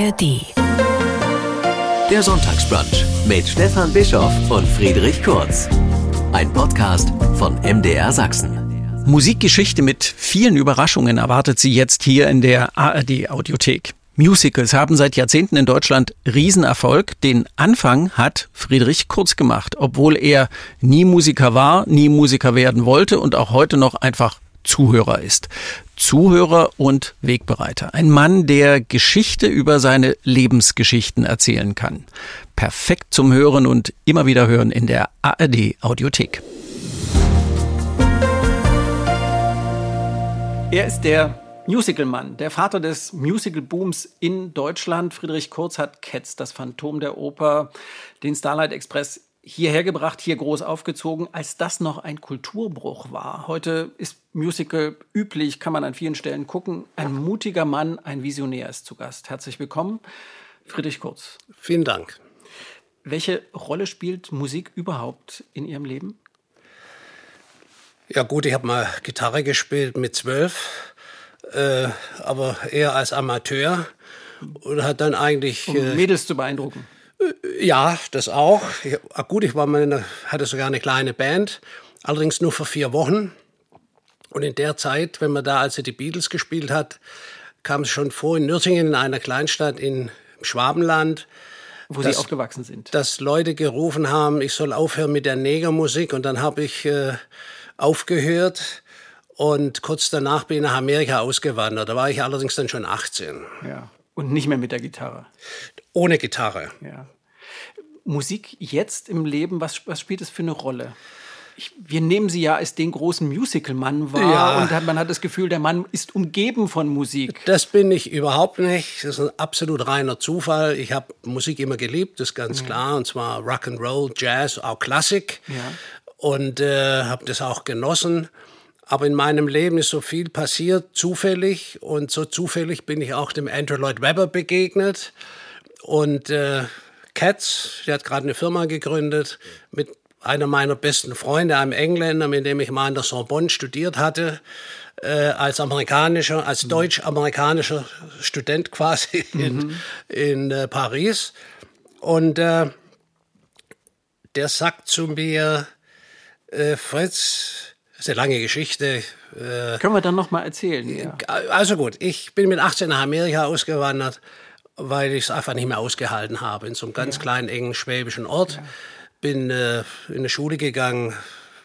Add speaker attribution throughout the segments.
Speaker 1: ARD.
Speaker 2: Der Sonntagsbrunch mit Stefan Bischoff und Friedrich Kurz. Ein Podcast von MDR Sachsen.
Speaker 3: Musikgeschichte mit vielen Überraschungen erwartet Sie jetzt hier in der ARD Audiothek. Musicals haben seit Jahrzehnten in Deutschland Riesenerfolg. Den Anfang hat Friedrich Kurz gemacht, obwohl er nie Musiker war, nie Musiker werden wollte und auch heute noch einfach Zuhörer ist. Zuhörer und Wegbereiter. Ein Mann, der Geschichte über seine Lebensgeschichten erzählen kann. Perfekt zum Hören und immer wieder hören in der ARD Audiothek. Er ist der Musicalmann, der Vater des Musical-Booms in Deutschland. Friedrich Kurz hat Cats, das Phantom der Oper, den Starlight Express hierher gebracht, hier groß aufgezogen, als das noch ein Kulturbruch war. Heute ist Musical üblich, kann man an vielen Stellen gucken. Ein mutiger Mann, ein Visionär ist zu Gast. Herzlich willkommen, Friedrich Kurz.
Speaker 4: Vielen Dank.
Speaker 3: Welche Rolle spielt Musik überhaupt in Ihrem Leben?
Speaker 4: Ja gut, ich habe mal Gitarre gespielt mit zwölf, äh, aber eher als Amateur und hat dann eigentlich...
Speaker 3: Um äh, Mädels zu beeindrucken.
Speaker 4: Ja, das auch. Ich, ah, gut, ich war mal eine, hatte sogar eine kleine Band, allerdings nur für vier Wochen. Und in der Zeit, wenn man da also die Beatles gespielt hat, kam es schon vor in Nürtingen, in einer Kleinstadt in Schwabenland.
Speaker 3: Wo dass, Sie aufgewachsen sind.
Speaker 4: Dass Leute gerufen haben, ich soll aufhören mit der Negermusik. Und dann habe ich äh, aufgehört. Und kurz danach bin ich nach Amerika ausgewandert. Da war ich allerdings dann schon 18.
Speaker 3: Ja. Und nicht mehr mit der Gitarre.
Speaker 4: Ohne Gitarre.
Speaker 3: Ja. Musik jetzt im Leben, was, was spielt es für eine Rolle? Ich, wir nehmen sie ja als den großen Musical-Mann wahr ja. und man hat das Gefühl, der Mann ist umgeben von Musik.
Speaker 4: Das bin ich überhaupt nicht. Das ist ein absolut reiner Zufall. Ich habe Musik immer geliebt, das ist ganz ja. klar. Und zwar Rock'n'Roll, Jazz, auch Klassik. Ja. Und äh, habe das auch genossen. Aber in meinem Leben ist so viel passiert, zufällig. Und so zufällig bin ich auch dem Andrew Lloyd Webber begegnet. Und äh, Katz, der hat gerade eine Firma gegründet mit einer meiner besten Freunde, einem Engländer, mit dem ich mal an der Sorbonne studiert hatte, äh, als amerikanischer, als mhm. deutsch-amerikanischer Student quasi in, mhm. in äh, Paris. Und äh, der sagt zu mir, äh, Fritz, das ist eine lange Geschichte.
Speaker 3: Äh, Können wir dann noch mal erzählen? Ja.
Speaker 4: Also gut, ich bin mit 18 nach Amerika ausgewandert weil ich es einfach nicht mehr ausgehalten habe. In so einem ganz ja. kleinen, engen schwäbischen Ort. Ja. Bin äh, in eine Schule gegangen.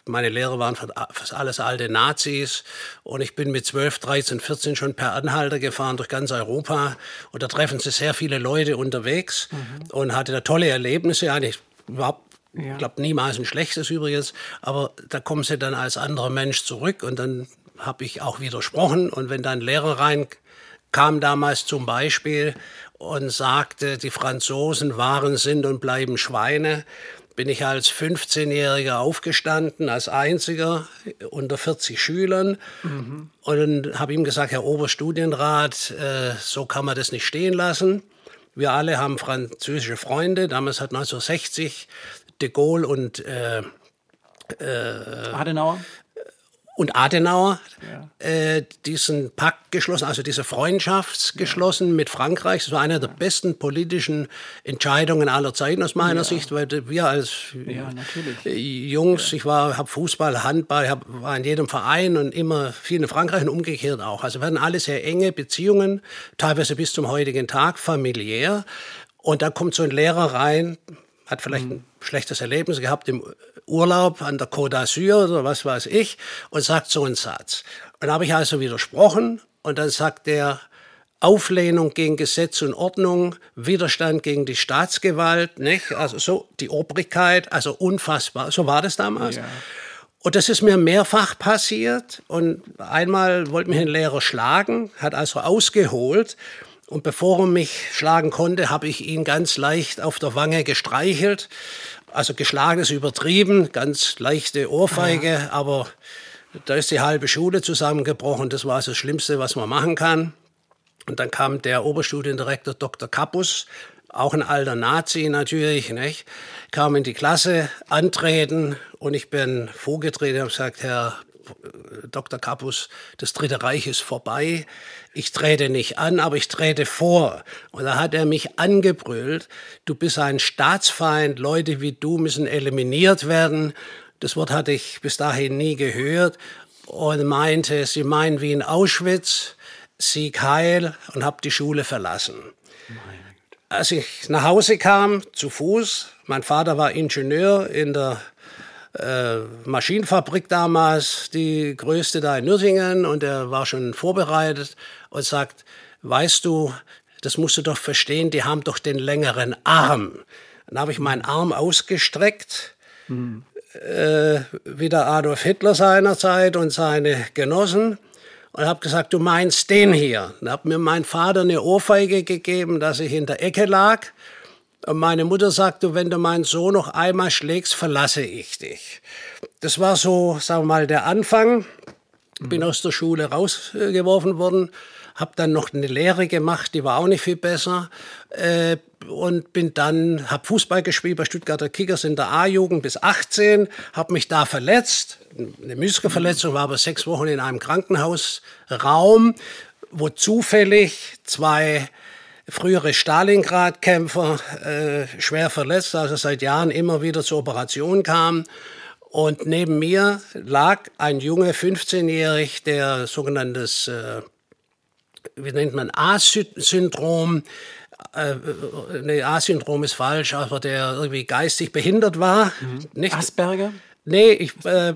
Speaker 4: Meine Lehrer waren fast alles alte Nazis. Und ich bin mit 12, 13, 14 schon per Anhalter gefahren durch ganz Europa. Und da treffen sie sehr viele Leute unterwegs mhm. und hatte da tolle Erlebnisse. Eigentlich überhaupt ja. Ich glaube, niemals ein schlechtes übrigens, aber da kommen sie dann als anderer Mensch zurück und dann habe ich auch widersprochen. Und wenn dann Lehrer rein kam damals zum Beispiel und sagte, die Franzosen waren, sind und bleiben Schweine, bin ich als 15-Jähriger aufgestanden, als einziger unter 40 Schülern mhm. und habe ihm gesagt, Herr Oberstudienrat, äh, so kann man das nicht stehen lassen. Wir alle haben französische Freunde. Damals hat 1960 de Gaulle und äh,
Speaker 3: äh, Adenauer
Speaker 4: und Adenauer ja. äh, diesen Pakt geschlossen, also diese Freundschaft geschlossen ja. mit Frankreich. Das war eine der besten politischen Entscheidungen aller Zeiten aus meiner ja. Sicht, weil wir als Jungs, ich war, habe Fußball, Handball, hab, war in jedem Verein und immer viel in Frankreich und umgekehrt auch. Also wir hatten alle sehr enge Beziehungen, teilweise bis zum heutigen Tag, familiär. Und da kommt so ein Lehrer rein, hat vielleicht mhm. ein schlechtes Erlebnis gehabt im Urlaub an der Côte d'Azur oder was weiß ich und sagt so einen Satz. Und habe ich also widersprochen und dann sagt er, Auflehnung gegen Gesetz und Ordnung, Widerstand gegen die Staatsgewalt, nicht? Also so die Obrigkeit, also unfassbar. So war das damals. Ja. Und das ist mir mehrfach passiert. Und einmal wollte mich ein Lehrer schlagen, hat also ausgeholt. Und bevor er mich schlagen konnte, habe ich ihn ganz leicht auf der Wange gestreichelt. Also geschlagen ist übertrieben, ganz leichte Ohrfeige, ja. aber da ist die halbe Schule zusammengebrochen. Das war das Schlimmste, was man machen kann. Und dann kam der Oberstudiendirektor Dr. Kappus, auch ein alter Nazi natürlich, nicht? kam in die Klasse antreten und ich bin vorgetreten und habe gesagt, Herr Dr. Capus, das Dritte Reich ist vorbei. Ich trete nicht an, aber ich trete vor. Und da hat er mich angebrüllt, du bist ein Staatsfeind, Leute wie du müssen eliminiert werden. Das Wort hatte ich bis dahin nie gehört und meinte, sie meinen wie in Auschwitz, Sieg heil und habe die Schule verlassen. Als ich nach Hause kam, zu Fuß, mein Vater war Ingenieur in der äh, Maschinenfabrik damals, die größte da in Nürtingen, und er war schon vorbereitet und sagt, weißt du, das musst du doch verstehen, die haben doch den längeren Arm. Dann habe ich meinen Arm ausgestreckt, mhm. äh, wie der Adolf Hitler seinerzeit und seine Genossen und habe gesagt, du meinst den hier. Dann hat mir mein Vater eine Ohrfeige gegeben, dass ich in der Ecke lag. Und meine Mutter sagte, wenn du meinen Sohn noch einmal schlägst, verlasse ich dich. Das war so, sagen wir mal, der Anfang. Bin mhm. aus der Schule rausgeworfen worden, habe dann noch eine Lehre gemacht, die war auch nicht viel besser. Äh, und bin dann, habe Fußball gespielt bei Stuttgarter Kickers in der A-Jugend bis 18, habe mich da verletzt, eine Muskelverletzung, war aber sechs Wochen in einem Krankenhausraum, wo zufällig zwei frühere Stalingrad-Kämpfer äh, schwer verletzt, also seit Jahren immer wieder zur Operation kamen. Und neben mir lag ein Junge, 15-jährig, der sogenanntes, äh, wie nennt man, A-Syndrom, äh, nee, A-Syndrom ist falsch, aber der irgendwie geistig behindert war.
Speaker 3: Mhm. Nicht? Asperger?
Speaker 4: Nee, ich, äh,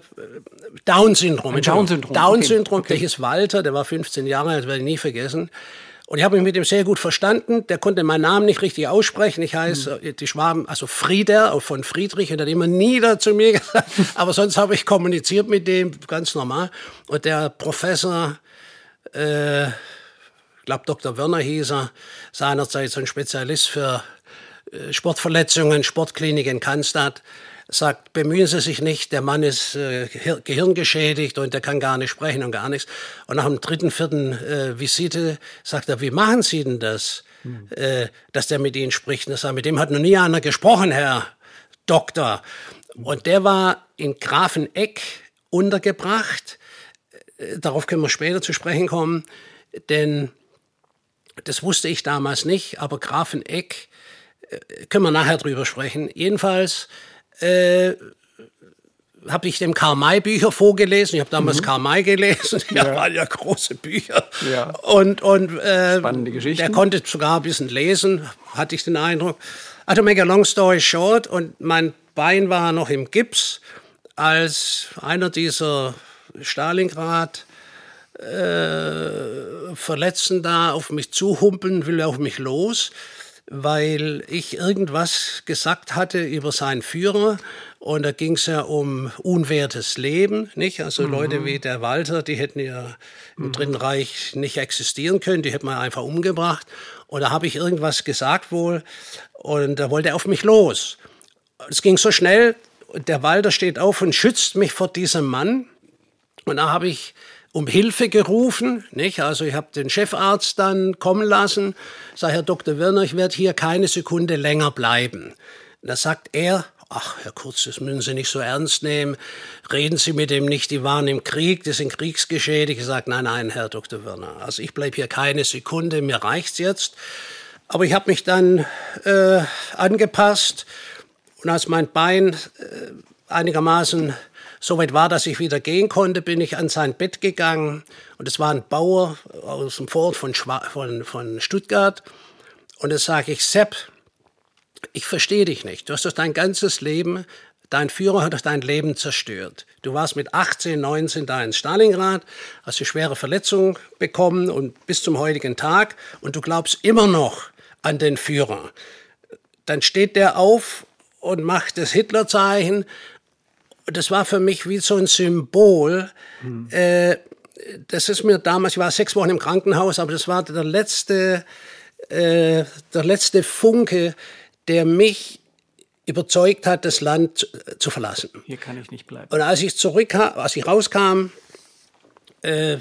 Speaker 4: Down-Syndrom.
Speaker 3: Down-Syndrom.
Speaker 4: Down-Syndrom, okay. der hieß Walter, der war 15 Jahre alt, das werde ich nie vergessen. Und ich habe mich mit ihm sehr gut verstanden. Der konnte meinen Namen nicht richtig aussprechen. Ich heiße, mhm. die Schwaben, also Frieder, von Friedrich, und er hat immer nie da zu mir gesagt. Aber sonst habe ich kommuniziert mit dem, ganz normal. Und der Professor, äh, ich glaube Dr. Werner hieß er, seinerzeit so ein Spezialist für äh, Sportverletzungen, Sportklinik in Cannstatt, sagt, bemühen Sie sich nicht, der Mann ist äh, gehirngeschädigt und der kann gar nicht sprechen und gar nichts. Und nach dem dritten, vierten äh, Visite sagt er, wie machen Sie denn das, hm. äh, dass der mit Ihnen spricht? Und sagt, mit dem hat noch nie einer gesprochen, Herr Doktor. Und der war in Grafeneck untergebracht. Äh, darauf können wir später zu sprechen kommen, denn das wusste ich damals nicht, aber Grafeneck, äh, können wir nachher drüber sprechen. Jedenfalls äh, habe ich dem Karl May Bücher vorgelesen. Ich habe damals mhm. Karl May gelesen. Ja, ja, waren ja große Bücher. Ja. Und, und äh, Spannende Geschichten. Der konnte sogar ein bisschen lesen, hatte ich den Eindruck. Also make a long story short. Und mein Bein war noch im Gips, als einer dieser Stalingrad äh, Verletzten da auf mich zuhumpeln will, auf mich los weil ich irgendwas gesagt hatte über seinen Führer und da ging es ja um unwertes Leben, nicht? Also mhm. Leute wie der Walter, die hätten ja im mhm. Dritten Reich nicht existieren können, die hätten man einfach umgebracht. Und da habe ich irgendwas gesagt wohl und da wollte er auf mich los. Es ging so schnell, der Walter steht auf und schützt mich vor diesem Mann. Und da habe ich um Hilfe gerufen. Nicht? Also ich habe den Chefarzt dann kommen lassen, sage, Herr Dr. Werner, ich werde hier keine Sekunde länger bleiben. Da sagt er, ach, Herr Kurz, das müssen Sie nicht so ernst nehmen. Reden Sie mit dem nicht, die waren im Krieg, die sind kriegsgeschädigt. Ich sage, nein, nein, Herr Dr. Werner, also ich bleibe hier keine Sekunde, mir reicht's jetzt. Aber ich habe mich dann äh, angepasst und als mein Bein äh, einigermaßen soweit war, dass ich wieder gehen konnte, bin ich an sein Bett gegangen. Und es war ein Bauer aus dem Vorort von, von, von Stuttgart. Und da sage ich, Sepp, ich verstehe dich nicht. Du hast doch dein ganzes Leben, dein Führer hat doch dein Leben zerstört. Du warst mit 18, 19 da in Stalingrad, hast eine schwere Verletzung bekommen und bis zum heutigen Tag und du glaubst immer noch an den Führer. Dann steht der auf und macht das Hitlerzeichen das war für mich wie so ein Symbol. Mhm. Äh, das ist mir damals, ich war sechs Wochen im Krankenhaus, aber das war der letzte, äh, der letzte Funke, der mich überzeugt hat, das Land zu, zu verlassen.
Speaker 3: Hier kann ich nicht bleiben.
Speaker 4: Und als ich zurückkam, als ich rauskam, äh,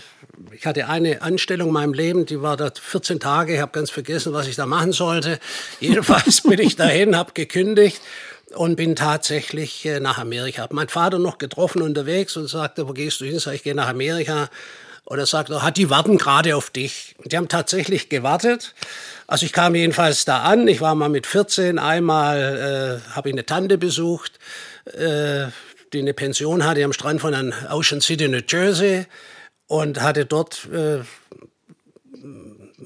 Speaker 4: ich hatte eine Anstellung in meinem Leben, die war da 14 Tage, ich habe ganz vergessen, was ich da machen sollte. Jedenfalls bin ich dahin, habe gekündigt und bin tatsächlich äh, nach Amerika. Hab meinen Vater noch getroffen unterwegs und sagte, wo gehst du hin? Sag ich, gehe nach Amerika. Und er sagt, oh, die warten gerade auf dich. Und die haben tatsächlich gewartet. Also ich kam jedenfalls da an. Ich war mal mit 14 einmal, äh, habe ich eine Tante besucht, äh, die eine Pension hatte am Strand von Ocean City, New Jersey und hatte dort äh,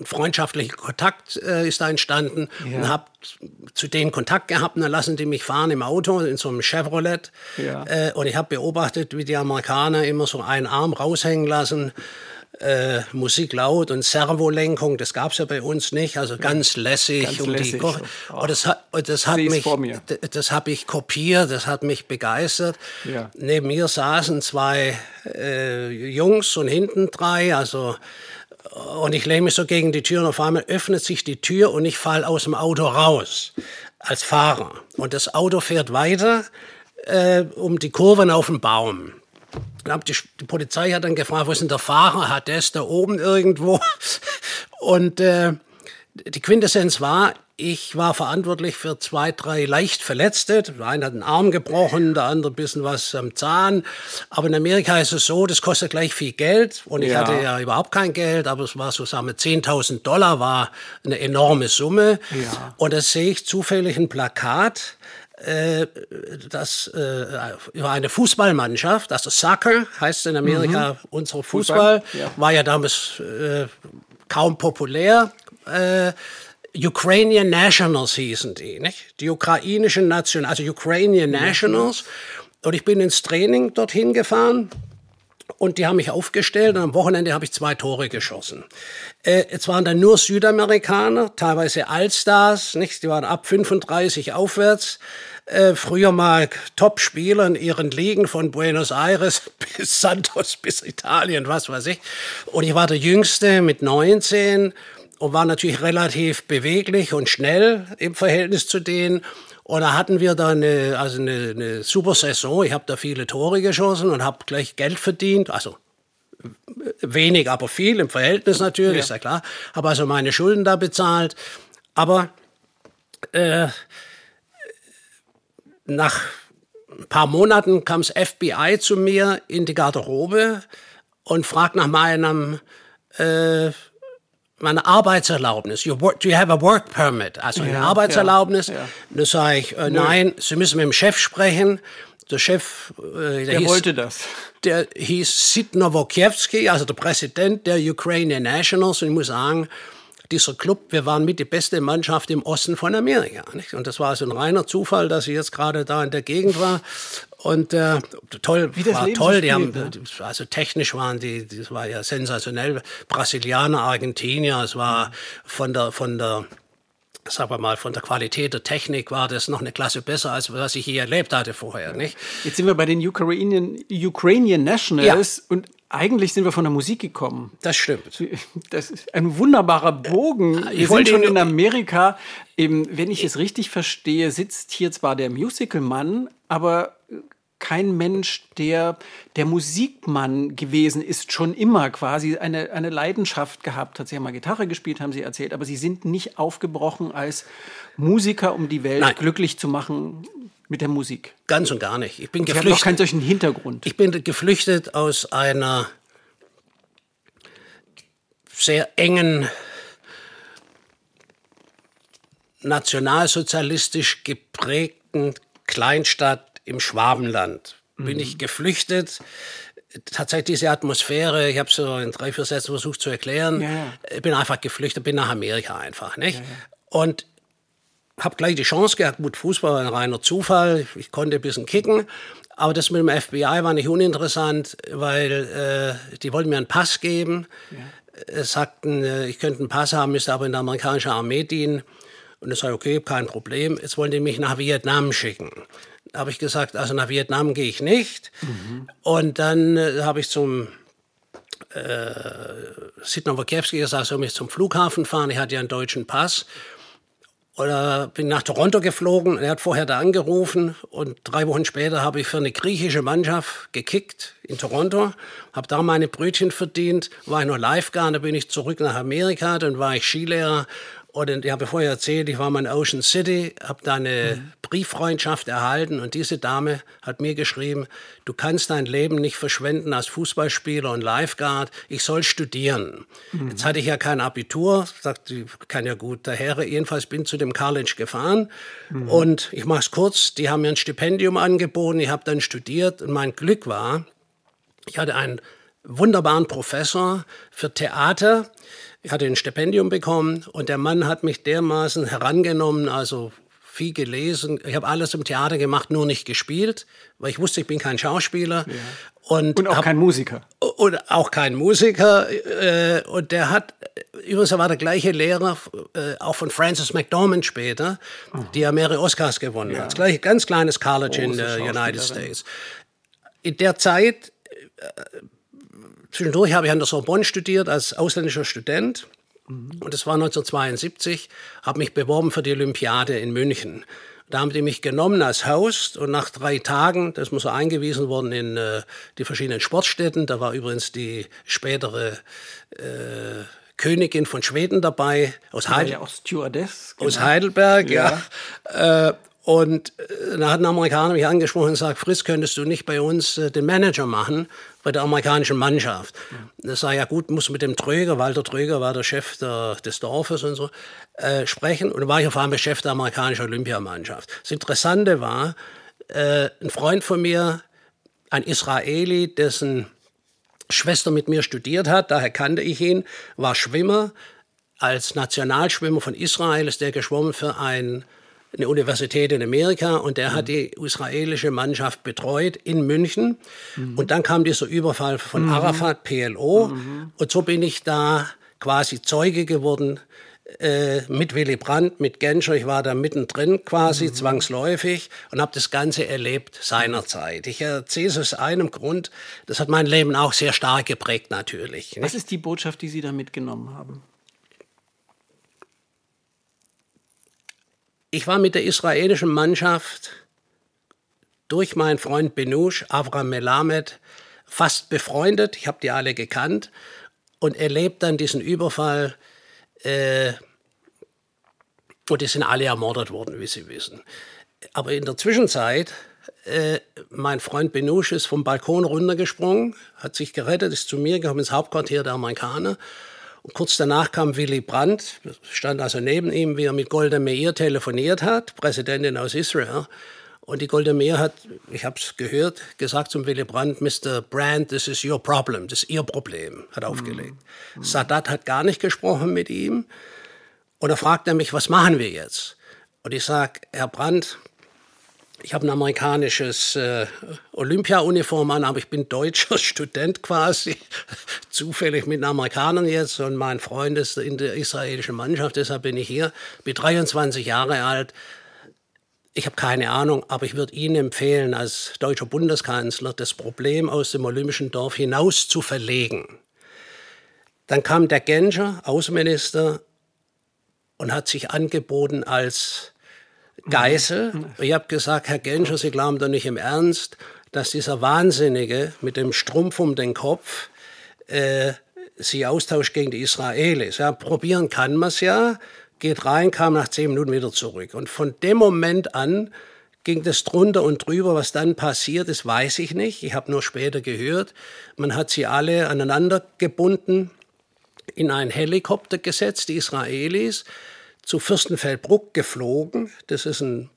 Speaker 4: freundschaftlichen Kontakt äh, ist da entstanden ja. und habe zu denen Kontakt gehabt und dann lassen die mich fahren im Auto in so einem Chevrolet ja. äh, und ich habe beobachtet, wie die Amerikaner immer so einen Arm raushängen lassen. Äh, Musik laut und Servolenkung, das gab es ja bei uns nicht, also ganz lässig. Ganz um lässig. Die, oh. und das, das hat mich, das habe ich kopiert, das hat mich begeistert. Ja. Neben mir saßen zwei äh, Jungs und hinten drei, also und ich lehne mich so gegen die Tür und auf einmal öffnet sich die Tür und ich falle aus dem Auto raus als Fahrer. Und das Auto fährt weiter äh, um die Kurven auf den Baum. Die, die, Polizei hat dann gefragt, wo ist denn der Fahrer? Hat der ist da oben irgendwo? Und äh, die Quintessenz war, ich war verantwortlich für zwei, drei leicht Verletzte. Der eine hat einen Arm gebrochen, der andere ein bisschen was am Zahn. Aber in Amerika ist es so, das kostet gleich viel Geld. Und ich ja. hatte ja überhaupt kein Geld, aber es war so, sagen wir, 10.000 Dollar war eine enorme Summe. Ja. Und da sehe ich zufällig ein Plakat, äh, das äh, über eine Fußballmannschaft, also Soccer heißt in Amerika mhm. unsere Fußball, Fußball ja. war ja damals äh, kaum populär. Äh, Ukrainian Nationals hießen die, nicht? Die ukrainischen National, also Ukrainian Nationals. Und ich bin ins Training dorthin gefahren. Und die haben mich aufgestellt und am Wochenende habe ich zwei Tore geschossen. Äh, jetzt waren da nur Südamerikaner, teilweise Allstars, nicht? Die waren ab 35 aufwärts. Äh, früher mal Top-Spieler in ihren Ligen von Buenos Aires bis Santos bis Italien, was weiß ich. Und ich war der Jüngste mit 19 und war natürlich relativ beweglich und schnell im Verhältnis zu denen. Und da hatten wir da eine, also eine, eine super Saison. Ich habe da viele Tore geschossen und habe gleich Geld verdient. Also wenig, aber viel im Verhältnis natürlich, ja. ist ja klar. Habe also meine Schulden da bezahlt. Aber äh, nach ein paar Monaten kam das FBI zu mir in die Garderobe und fragt nach meinem äh, meine Arbeitserlaubnis. You work, do you have a work permit? Also eine ja, Arbeitserlaubnis. Ja, ja. Da sage ich, äh, nein, Sie müssen mit dem Chef sprechen. Der Chef,
Speaker 3: äh, der, der hieß, wollte das.
Speaker 4: Der hieß Sid Nowokiewski, also der Präsident der Ukrainian Nationals. Und ich muss sagen, dieser Club, wir waren mit die beste Mannschaft im Osten von Amerika. Nicht? Und das war so ein reiner Zufall, dass ich jetzt gerade da in der Gegend war. Und äh, toll, Wie das war Leben toll. Die haben, also technisch waren die, das war ja sensationell. Brasilianer, Argentinier, es war von der, von der, sagen wir mal, von der Qualität der Technik war das noch eine Klasse besser, als was ich hier erlebt hatte vorher, nicht?
Speaker 3: Jetzt sind wir bei den Ukrainian, Ukrainian Nationals ja. und eigentlich sind wir von der Musik gekommen.
Speaker 4: Das stimmt.
Speaker 3: Das ist ein wunderbarer Bogen. Wir sind schon in Amerika. Eben, wenn ich es richtig verstehe, sitzt hier zwar der Musicalmann, aber kein Mensch, der der Musikmann gewesen ist, schon immer quasi eine, eine Leidenschaft gehabt hat. Sie haben mal Gitarre gespielt, haben Sie erzählt, aber Sie sind nicht aufgebrochen als Musiker, um die Welt Nein. glücklich zu machen mit der Musik.
Speaker 4: Ganz und gar nicht. Ich bin
Speaker 3: und geflüchtet. Ich habe keinen solchen Hintergrund.
Speaker 4: Ich bin geflüchtet aus einer sehr engen nationalsozialistisch geprägten Kleinstadt im Schwabenland. Mhm. Bin ich geflüchtet. Tatsächlich diese Atmosphäre, ich habe es so in drei, vier Sätzen versucht zu erklären. Ja, ja. Bin einfach geflüchtet, bin nach Amerika einfach. Nicht? Ja, Und habe gleich die Chance gehabt, gut, Fußball war ein reiner Zufall, ich konnte ein bisschen kicken, aber das mit dem FBI war nicht uninteressant, weil äh, die wollten mir einen Pass geben, ja. sagten, äh, ich könnte einen Pass haben, müsste aber in der amerikanischen Armee dienen. Und ich sage, okay, kein Problem, jetzt wollen die mich nach Vietnam schicken habe ich gesagt, also nach Vietnam gehe ich nicht. Mhm. Und dann äh, habe ich zum äh, Sidney Wokiewski gesagt, soll mich zum Flughafen fahren. Ich hatte ja einen deutschen Pass. Oder bin nach Toronto geflogen. Er hat vorher da angerufen und drei Wochen später habe ich für eine griechische Mannschaft gekickt in Toronto, habe da meine Brötchen verdient, war ich noch Lifeguard, dann bin ich zurück nach Amerika, dann war ich Skilehrer Und ich habe vorher erzählt, ich war mal in Ocean City, habe da eine mhm. Brieffreundschaft erhalten und diese Dame hat mir geschrieben, du kannst dein Leben nicht verschwenden als Fußballspieler und Lifeguard, ich soll studieren. Mhm. Jetzt hatte ich ja kein Abitur, sagte, ich kann ja gut daher, jedenfalls bin zu dem College gefahren mhm. und ich mache es kurz, die haben mir ein Stipendium angeboten, ich habe dann studiert und mein Glück war, ich hatte einen wunderbaren Professor für Theater, ich hatte ein Stipendium bekommen und der Mann hat mich dermaßen herangenommen, also viel gelesen. Ich habe alles im Theater gemacht, nur nicht gespielt, weil ich wusste, ich bin kein Schauspieler. Ja.
Speaker 3: Und, und, auch hab, kein Musiker.
Speaker 4: Und auch kein Musiker. Äh, und der hat, übrigens, er war der gleiche Lehrer, äh, auch von Francis McDormand später, oh. die ja mehrere Oscars gewonnen ja. hat. Das gleiche, ganz kleines College Große in den United States. In der Zeit äh, Zwischendurch habe ich an der Sorbonne studiert als ausländischer Student. Und das war 1972, habe mich beworben für die Olympiade in München. Da haben die mich genommen als Host und nach drei Tagen, das muss so eingewiesen worden in äh, die verschiedenen Sportstätten. Da war übrigens die spätere äh, Königin von Schweden dabei aus, Heidel ja,
Speaker 3: Stewardess,
Speaker 4: genau. aus Heidelberg. Ja. ja. Äh, und äh, da hat ein Amerikaner mich angesprochen und gesagt, Fritz, könntest du nicht bei uns äh, den Manager machen bei der amerikanischen Mannschaft? Ja. Das sei ja gut, muss mit dem Tröger, Walter Tröger war der Chef der, des Dorfes und so, äh, sprechen. Und dann war ich auf einmal Chef der amerikanischen Olympiamannschaft. Das Interessante war, äh, ein Freund von mir, ein Israeli, dessen Schwester mit mir studiert hat, daher kannte ich ihn, war Schwimmer. Als Nationalschwimmer von Israel ist der geschwommen für ein eine Universität in Amerika und der mhm. hat die israelische Mannschaft betreut in München. Mhm. Und dann kam dieser Überfall von mhm. Arafat, PLO. Mhm. Und so bin ich da quasi Zeuge geworden äh, mit Willy Brandt, mit Genscher. Ich war da mittendrin quasi mhm. zwangsläufig und habe das Ganze erlebt seinerzeit. Ich erzähle es aus einem Grund, das hat mein Leben auch sehr stark geprägt natürlich.
Speaker 3: Was ist die Botschaft, die Sie da mitgenommen haben?
Speaker 4: Ich war mit der israelischen Mannschaft durch meinen Freund Benush, Avram Melamed, fast befreundet. Ich habe die alle gekannt und erlebt dann diesen Überfall. Äh, und die sind alle ermordet worden, wie Sie wissen. Aber in der Zwischenzeit, äh, mein Freund Benush ist vom Balkon runtergesprungen, hat sich gerettet, ist zu mir gekommen ins Hauptquartier der Amerikaner und kurz danach kam Willy Brandt, stand also neben ihm, wie er mit Golda Meir telefoniert hat, Präsidentin aus Israel. Und die Golda Meir hat, ich habe es gehört, gesagt zum Willy Brandt, Mr. Brandt, this is your problem, das ist Ihr Problem, hat aufgelegt. Mhm. Sadat hat gar nicht gesprochen mit ihm. Und er fragt er mich, was machen wir jetzt? Und ich sage, Herr Brandt, ich habe ein amerikanisches äh, Olympia-Uniform an, aber ich bin deutscher Student quasi, zufällig mit Amerikanern jetzt und mein Freund ist in der israelischen Mannschaft, deshalb bin ich hier, bin 23 Jahre alt. Ich habe keine Ahnung, aber ich würde Ihnen empfehlen, als deutscher Bundeskanzler das Problem aus dem olympischen Dorf hinaus zu verlegen. Dann kam der Genscher, Außenminister, und hat sich angeboten als Geisel. Ich habe gesagt, Herr Genscher, Sie glauben doch nicht im Ernst, dass dieser Wahnsinnige mit dem Strumpf um den Kopf äh, sie austauscht gegen die Israelis. Ja, probieren kann man es ja, geht rein, kam nach zehn Minuten wieder zurück. Und von dem Moment an ging das drunter und drüber. Was dann passiert ist, weiß ich nicht. Ich habe nur später gehört. Man hat sie alle aneinander gebunden, in einen Helikopter gesetzt, die Israelis zu Fürstenfeldbruck geflogen. Das ist ein,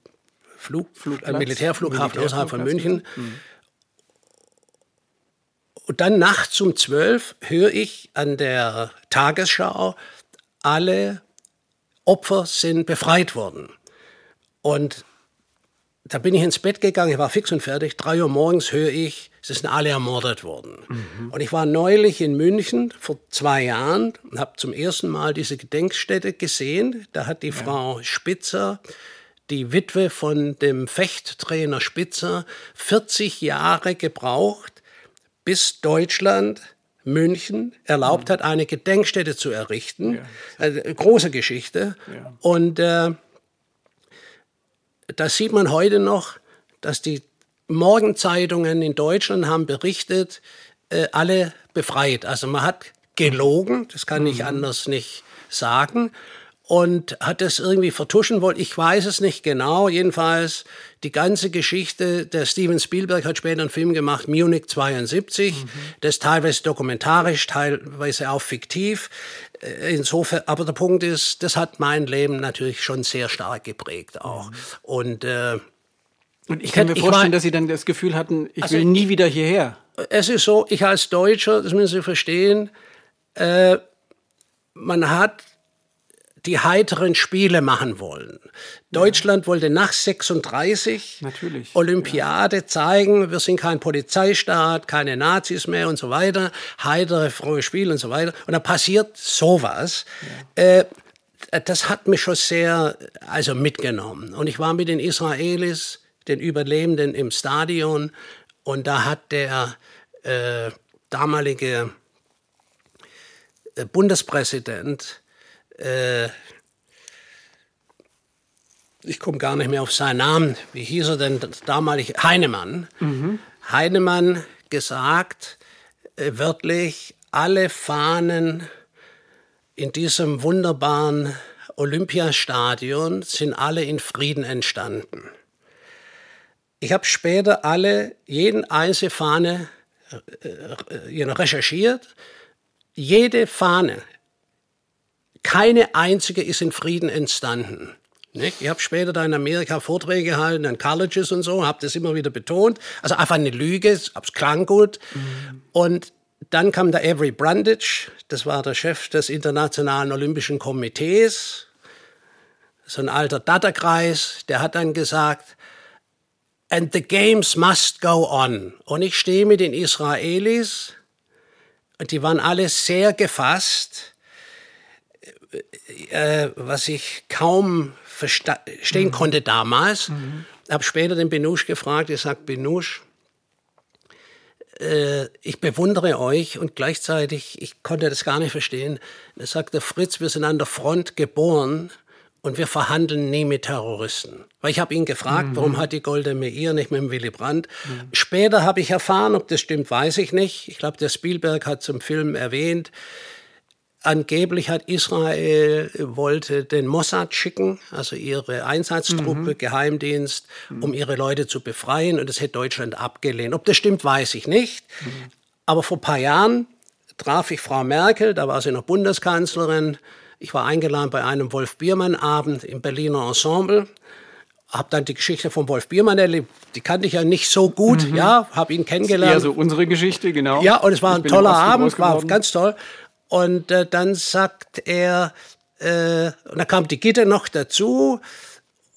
Speaker 4: Flug, ein Militärflughafen außerhalb von München. Mhm. Und dann nachts um zwölf höre ich an der Tagesschau, alle Opfer sind befreit worden. Und da bin ich ins Bett gegangen, ich war fix und fertig. Drei Uhr morgens höre ich, sie sind alle ermordet worden. Mhm. Und ich war neulich in München vor zwei Jahren und habe zum ersten Mal diese Gedenkstätte gesehen. Da hat die ja. Frau Spitzer, die Witwe von dem Fechttrainer Spitzer, 40 Jahre gebraucht, bis Deutschland München erlaubt mhm. hat, eine Gedenkstätte zu errichten. Ja. Also, große Geschichte. Ja. Und äh, das sieht man heute noch, dass die Morgenzeitungen in Deutschland haben berichtet, äh, alle befreit. Also man hat gelogen, das kann ich mhm. anders nicht sagen. und hat das irgendwie vertuschen wollen. Ich weiß es nicht genau. Jedenfalls die ganze Geschichte, der Steven Spielberg hat später einen Film gemacht, Munich 72. Mhm. Das ist teilweise dokumentarisch, teilweise auch fiktiv. Äh, insofern, aber der Punkt ist, das hat mein Leben natürlich schon sehr stark geprägt auch. Mhm. Und, äh,
Speaker 3: und ich kann mir vorstellen, dass Sie dann das Gefühl hatten, ich also will nie wieder hierher.
Speaker 4: Es ist so, ich als Deutscher, das müssen Sie verstehen, äh, man hat die heiteren Spiele machen wollen. Deutschland wollte nach 36
Speaker 3: Natürlich,
Speaker 4: Olympiade ja. zeigen, wir sind kein Polizeistaat, keine Nazis mehr und so weiter, heitere, frohe Spiele und so weiter. Und da passiert sowas. Ja. Äh, das hat mich schon sehr also mitgenommen. Und ich war mit den Israelis, den Überlebenden im Stadion und da hat der äh, damalige äh, Bundespräsident äh, ich komme gar nicht mehr auf seinen Namen, wie hieß er denn damalig? Heinemann. Mhm. Heinemann gesagt, äh, wörtlich, alle Fahnen in diesem wunderbaren Olympiastadion sind alle in Frieden entstanden. Ich habe später alle, jeden einzelne Fahne äh, äh, recherchiert. Jede Fahne keine einzige ist in Frieden entstanden. Nicht? Ich habe später da in Amerika Vorträge gehalten an Colleges und so, habe das immer wieder betont. Also einfach eine Lüge, es klang gut. Mhm. Und dann kam der Avery Brundage, das war der Chef des Internationalen Olympischen Komitees, so ein alter Datterkreis, der hat dann gesagt, and the games must go on. Und ich stehe mit den Israelis, und die waren alle sehr gefasst, äh, was ich kaum verstehen mhm. konnte damals. Mhm. Habe später den Benusch gefragt, ich sage, Benusch, äh, ich bewundere euch und gleichzeitig, ich konnte das gar nicht verstehen. Da sagte Fritz, wir sind an der Front geboren und wir verhandeln nie mit Terroristen. Weil ich habe ihn gefragt, mhm. warum hat die Golde Meir nicht mit dem Willy Brandt? Mhm. Später habe ich erfahren, ob das stimmt, weiß ich nicht. Ich glaube, der Spielberg hat zum Film erwähnt, Angeblich hat Israel wollte den Mossad schicken, also ihre Einsatztruppe, mhm. Geheimdienst, um ihre Leute zu befreien. Und das hätte Deutschland abgelehnt. Ob das stimmt, weiß ich nicht. Mhm. Aber vor ein paar Jahren traf ich Frau Merkel, da war sie noch Bundeskanzlerin. Ich war eingeladen bei einem Wolf-Biermann-Abend im Berliner Ensemble habe dann die Geschichte von Wolf Biermann erlebt. Die kannte ich ja nicht so gut, mhm. ja, habe ihn kennengelernt.
Speaker 3: Ja, so unsere Geschichte, genau.
Speaker 4: Ja, und es war ein toller Abend, war ganz toll. Und äh, dann sagt er, äh, und da kam die Gitte noch dazu.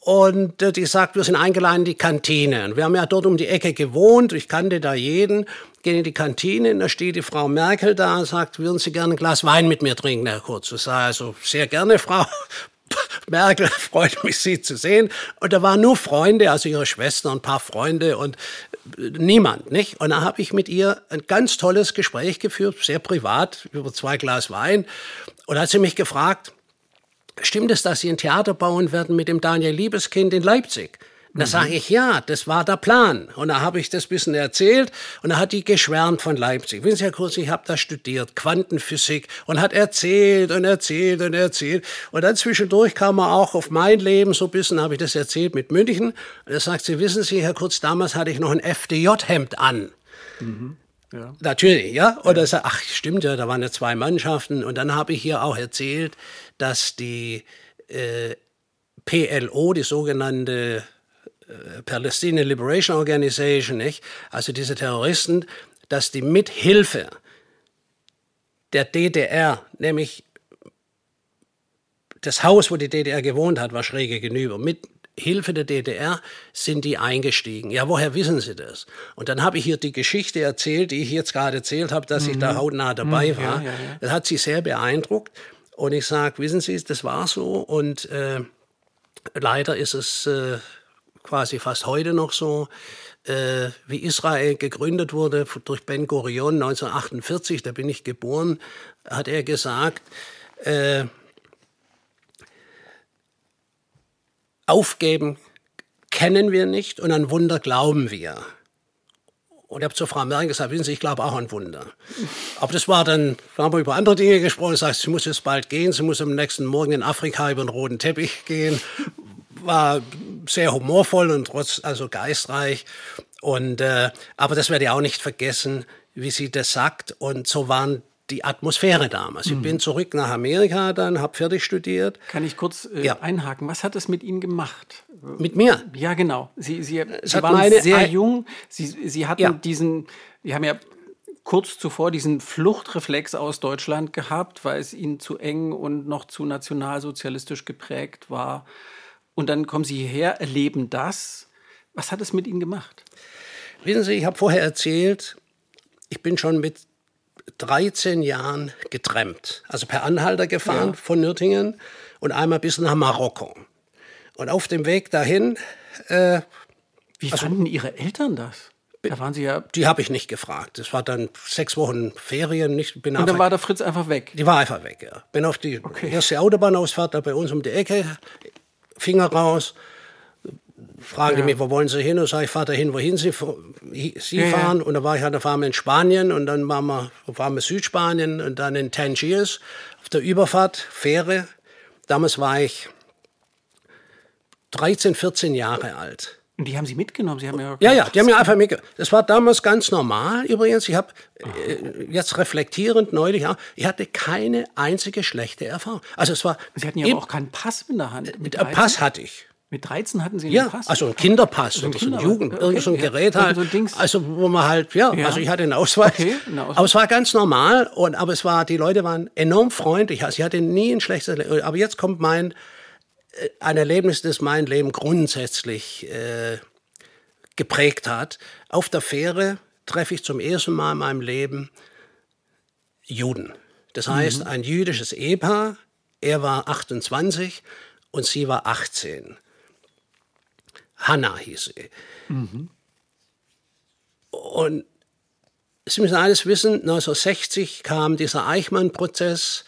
Speaker 4: Und äh, die sagt, wir sind eingeladen in die Kantine. Und wir haben ja dort um die Ecke gewohnt. Ich kannte da jeden. Gehen in die Kantine. Da steht die Frau Merkel da und sagt, würden Sie gerne ein Glas Wein mit mir trinken, Herr Kurz? Ich sage, also sehr gerne, Frau Merkel, freut mich, Sie zu sehen. Und da waren nur Freunde, also ihre Schwester und ein paar Freunde und äh, niemand, nicht? Und da habe ich mit ihr ein ganz tolles Gespräch geführt, sehr privat, über zwei Glas Wein. Und da hat sie mich gefragt, stimmt es, dass Sie ein Theater bauen werden mit dem Daniel Liebeskind in Leipzig? Da mhm. sage ich, ja, das war der Plan. Und da habe ich das bisschen erzählt und da hat die geschwärmt von Leipzig. Wissen Sie, Herr Kurz, ich habe da studiert, Quantenphysik und hat erzählt und erzählt und erzählt. Und dann zwischendurch kam er auch auf mein Leben, so ein bisschen habe ich das erzählt mit München. Und er sagt sie, wissen Sie, Herr Kurz, damals hatte ich noch ein FDJ-Hemd an. Mhm. Ja. Natürlich, ja. Und er sagt, ach, stimmt ja, da waren ja zwei Mannschaften. Und dann habe ich hier auch erzählt, dass die äh, PLO, die sogenannte äh, Palestinian Liberation Organization, nicht? also diese Terroristen, dass die mit Hilfe der DDR, nämlich das Haus, wo die DDR gewohnt hat, war schräge gegenüber, mit Hilfe der DDR sind die eingestiegen. Ja, woher wissen Sie das? Und dann habe ich hier die Geschichte erzählt, die ich jetzt gerade erzählt habe, dass mhm. ich da mhm. hautnah dabei mhm, war. Ja, ja, ja. Das hat sie sehr beeindruckt. Und ich sage, wissen Sie, das war so. Und äh, leider ist es äh, quasi fast heute noch so, äh, wie Israel gegründet wurde durch Ben Gurion 1948, da bin ich geboren, hat er gesagt, aufgeben kennen wir nicht und an Wunder glauben wir. Und ich habe zur Frau Merkel gesagt, wissen Sie, ich glaube auch an Wunder. Aber das war dann, da haben wir über andere Dinge gesprochen. Das heißt, sie muss jetzt bald gehen, sie muss am nächsten Morgen in Afrika über den roten Teppich gehen. War sehr humorvoll und trotz, also geistreich. Und, äh, aber das werde ich auch nicht vergessen, wie sie das sagt. Und so waren die Atmosphäre damals. Ich bin zurück nach Amerika dann, habe fertig studiert.
Speaker 3: Kann ich kurz äh,
Speaker 4: Ja.
Speaker 3: einhaken? Was hat es mit Ihnen gemacht?
Speaker 4: Mit mir.
Speaker 3: Ja, genau. Sie, Sie, Sie waren
Speaker 4: meine-
Speaker 3: sehr jung. Sie, Sie hatten
Speaker 4: Ja.
Speaker 3: diesen, Sie haben ja kurz zuvor diesen Fluchtreflex aus Deutschland gehabt, weil es Ihnen zu eng und noch zu nationalsozialistisch geprägt war. Und dann kommen Sie hierher, erleben das. Was hat es mit Ihnen gemacht?
Speaker 4: Wissen Sie, ich habe vorher erzählt, ich bin schon mit 13 Jahren getrennt. Also per Anhalter gefahren
Speaker 3: Ja.
Speaker 4: von Nürtingen und einmal bis nach Marokko. Und auf dem Weg dahin, äh,
Speaker 3: Wie
Speaker 4: Also
Speaker 3: fanden Ihre Eltern das? Da waren Sie ja.
Speaker 4: die habe ich nicht gefragt. Das war dann sechs Wochen Ferien. Nicht, bin
Speaker 3: Und dann war der Fritz einfach weg.
Speaker 4: die war einfach weg. Ja. Bin auf die erste Autobahnausfahrt da bei uns um die Ecke, Finger raus. Fragen die mich, wo wollen Sie hin? Und sage ich, fahre dahin, wohin Sie, Sie
Speaker 3: Ja, ja.
Speaker 4: fahren. Und dann war ich halt, da fahren wir in Spanien und dann waren wir, waren wir Südspanien und dann in Tangiers auf der Überfahrt, Fähre. Damals war ich 13, 14 Jahre alt.
Speaker 3: Und die haben Sie mitgenommen. Sie haben ja.
Speaker 4: Ja, ja, die haben mir einfach mitge... Das war damals ganz normal übrigens. Ich habe äh, jetzt reflektierend neulich auch, ich hatte keine einzige schlechte Erfahrung. Also es war...
Speaker 3: Sie hatten ja aber auch keinen Pass in der Hand. Mit
Speaker 4: Äh, Pass hatte ich.
Speaker 3: Mit 13 hatten Sie einen
Speaker 4: Ja,
Speaker 3: Pass?
Speaker 4: also ein Kinderpass
Speaker 3: Also ein
Speaker 4: oder so ein
Speaker 3: Kinderpass.
Speaker 4: Jugend,
Speaker 3: Okay,
Speaker 4: irgend so ein
Speaker 3: ja.
Speaker 4: Gerät halt.
Speaker 3: So.
Speaker 4: Also wo man halt, ja,
Speaker 3: Ja.
Speaker 4: also ich hatte einen Ausweis.
Speaker 3: Okay, einen Ausweis.
Speaker 4: Aber es war ganz normal und aber es war, die Leute waren enorm freundlich. Also ich hatte nie ein schlechtes Erlebnis. Aber jetzt kommt mein äh, ein Erlebnis, das mein Leben grundsätzlich äh, geprägt hat. Auf der Fähre treffe ich zum ersten Mal in meinem Leben Juden. Das heißt, ein jüdisches Ehepaar. Er war 28 und sie war 18. Hanna hieß sie. Und Sie müssen alles wissen, 1960 kam dieser Eichmann-Prozess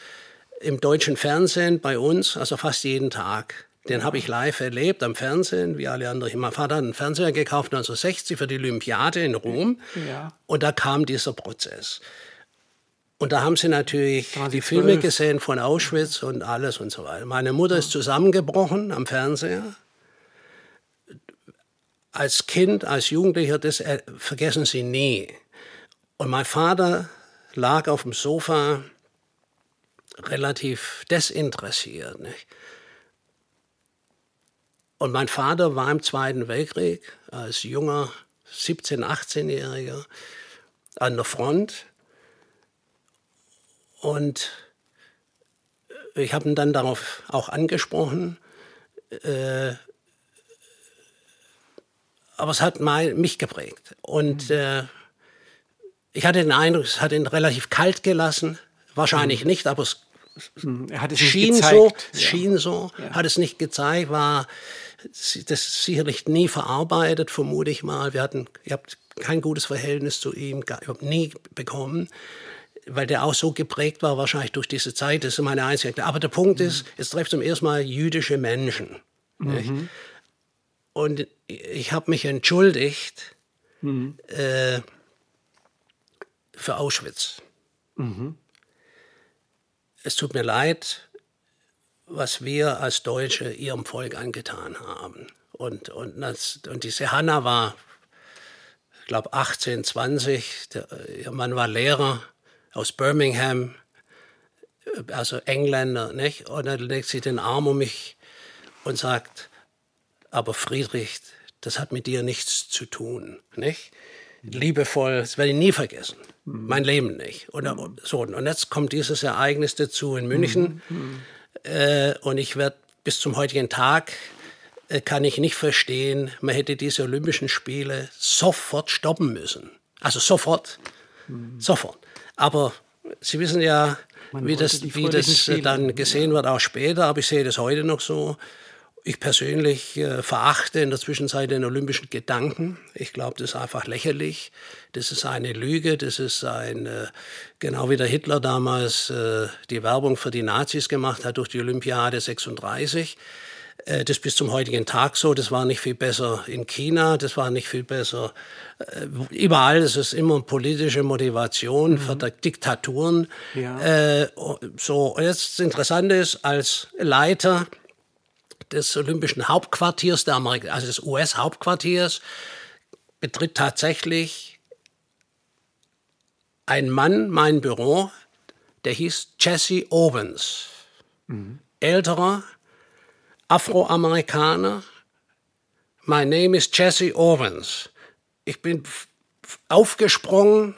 Speaker 4: im deutschen Fernsehen bei uns, also fast jeden Tag. Den habe ich live erlebt am Fernsehen, wie alle anderen. Mein Vater hat einen Fernseher gekauft 1960 für die Olympiade in Rom.
Speaker 3: Ja.
Speaker 4: Und da kam dieser Prozess. Und da haben sie natürlich die Filme gesehen von Auschwitz und alles und so weiter. Meine Mutter ist zusammengebrochen am Fernseher. Als Kind, als Jugendlicher, das äh, vergessen sie nie. Und mein Vater lag auf dem Sofa relativ desinteressiert. Nicht? Und mein Vater war im Zweiten Weltkrieg als junger 17-, 18-Jähriger an der Front. Und ich habe ihn dann darauf auch angesprochen. Äh, aber es hat mein, mich geprägt. Und äh, ich hatte den Eindruck, es hat ihn relativ kalt gelassen. Wahrscheinlich nicht, aber es
Speaker 3: hat es
Speaker 4: schien so,
Speaker 3: Ja.
Speaker 4: schien so, hat es nicht gezeigt, war das sicherlich nie verarbeitet, vermute ich mal. Wir hatten, ihr habt kein gutes Verhältnis zu ihm, gar- nie bekommen, weil der auch so geprägt war, wahrscheinlich durch diese Zeit. Das ist meine einzige. Aber der Punkt
Speaker 3: Mhm.
Speaker 4: ist, es trifft zum ersten Mal jüdische Menschen. nicht? Und ich habe mich entschuldigt
Speaker 3: Mhm.
Speaker 4: äh, für Auschwitz.
Speaker 3: Mhm.
Speaker 4: Es tut mir leid, was wir als Deutsche ihrem Volk angetan haben. Und, und, das, und diese Hanna war, ich glaube, 18, 20. Der, ihr Mann war Lehrer aus Birmingham, also Engländer. Nicht? Und dann legt sie den Arm um mich und sagt, aber Friedrich, das hat mit dir nichts zu tun. Nicht? Liebevoll, das werde ich nie vergessen. Mein Leben nicht. Und, so, und jetzt kommt dieses Ereignis dazu in München. Äh, und ich werde bis zum heutigen Tag äh, kann ich nicht verstehen, man hätte diese Olympischen Spiele sofort stoppen müssen. Also sofort. Sofort. Aber Sie wissen ja,
Speaker 3: Man
Speaker 4: wie das, wie das äh, dann gesehen wird, auch später, aber ich sehe das heute noch so. Ich persönlich äh, verachte in der Zwischenzeit den olympischen Gedanken. Ich glaube, das ist einfach lächerlich. Das ist eine Lüge. Das ist ein, äh, genau wie der Hitler damals äh, die Werbung für die Nazis gemacht hat durch die Olympiade 36. Äh, das ist bis zum heutigen Tag so. Das war nicht viel besser in China, das war nicht viel besser. Äh, überall ist es immer politische Motivation mhm. für Diktaturen. Ja. Äh, so, jetzt das Interessante ist, als Leiter des Olympischen Hauptquartiers, der Amerik also des US-Hauptquartiers, betritt tatsächlich ein Mann mein Büro, der hieß Jesse Owens. Mhm. Älterer Afroamerikaner. My name is Jesse Owens. Ich bin aufgesprungen,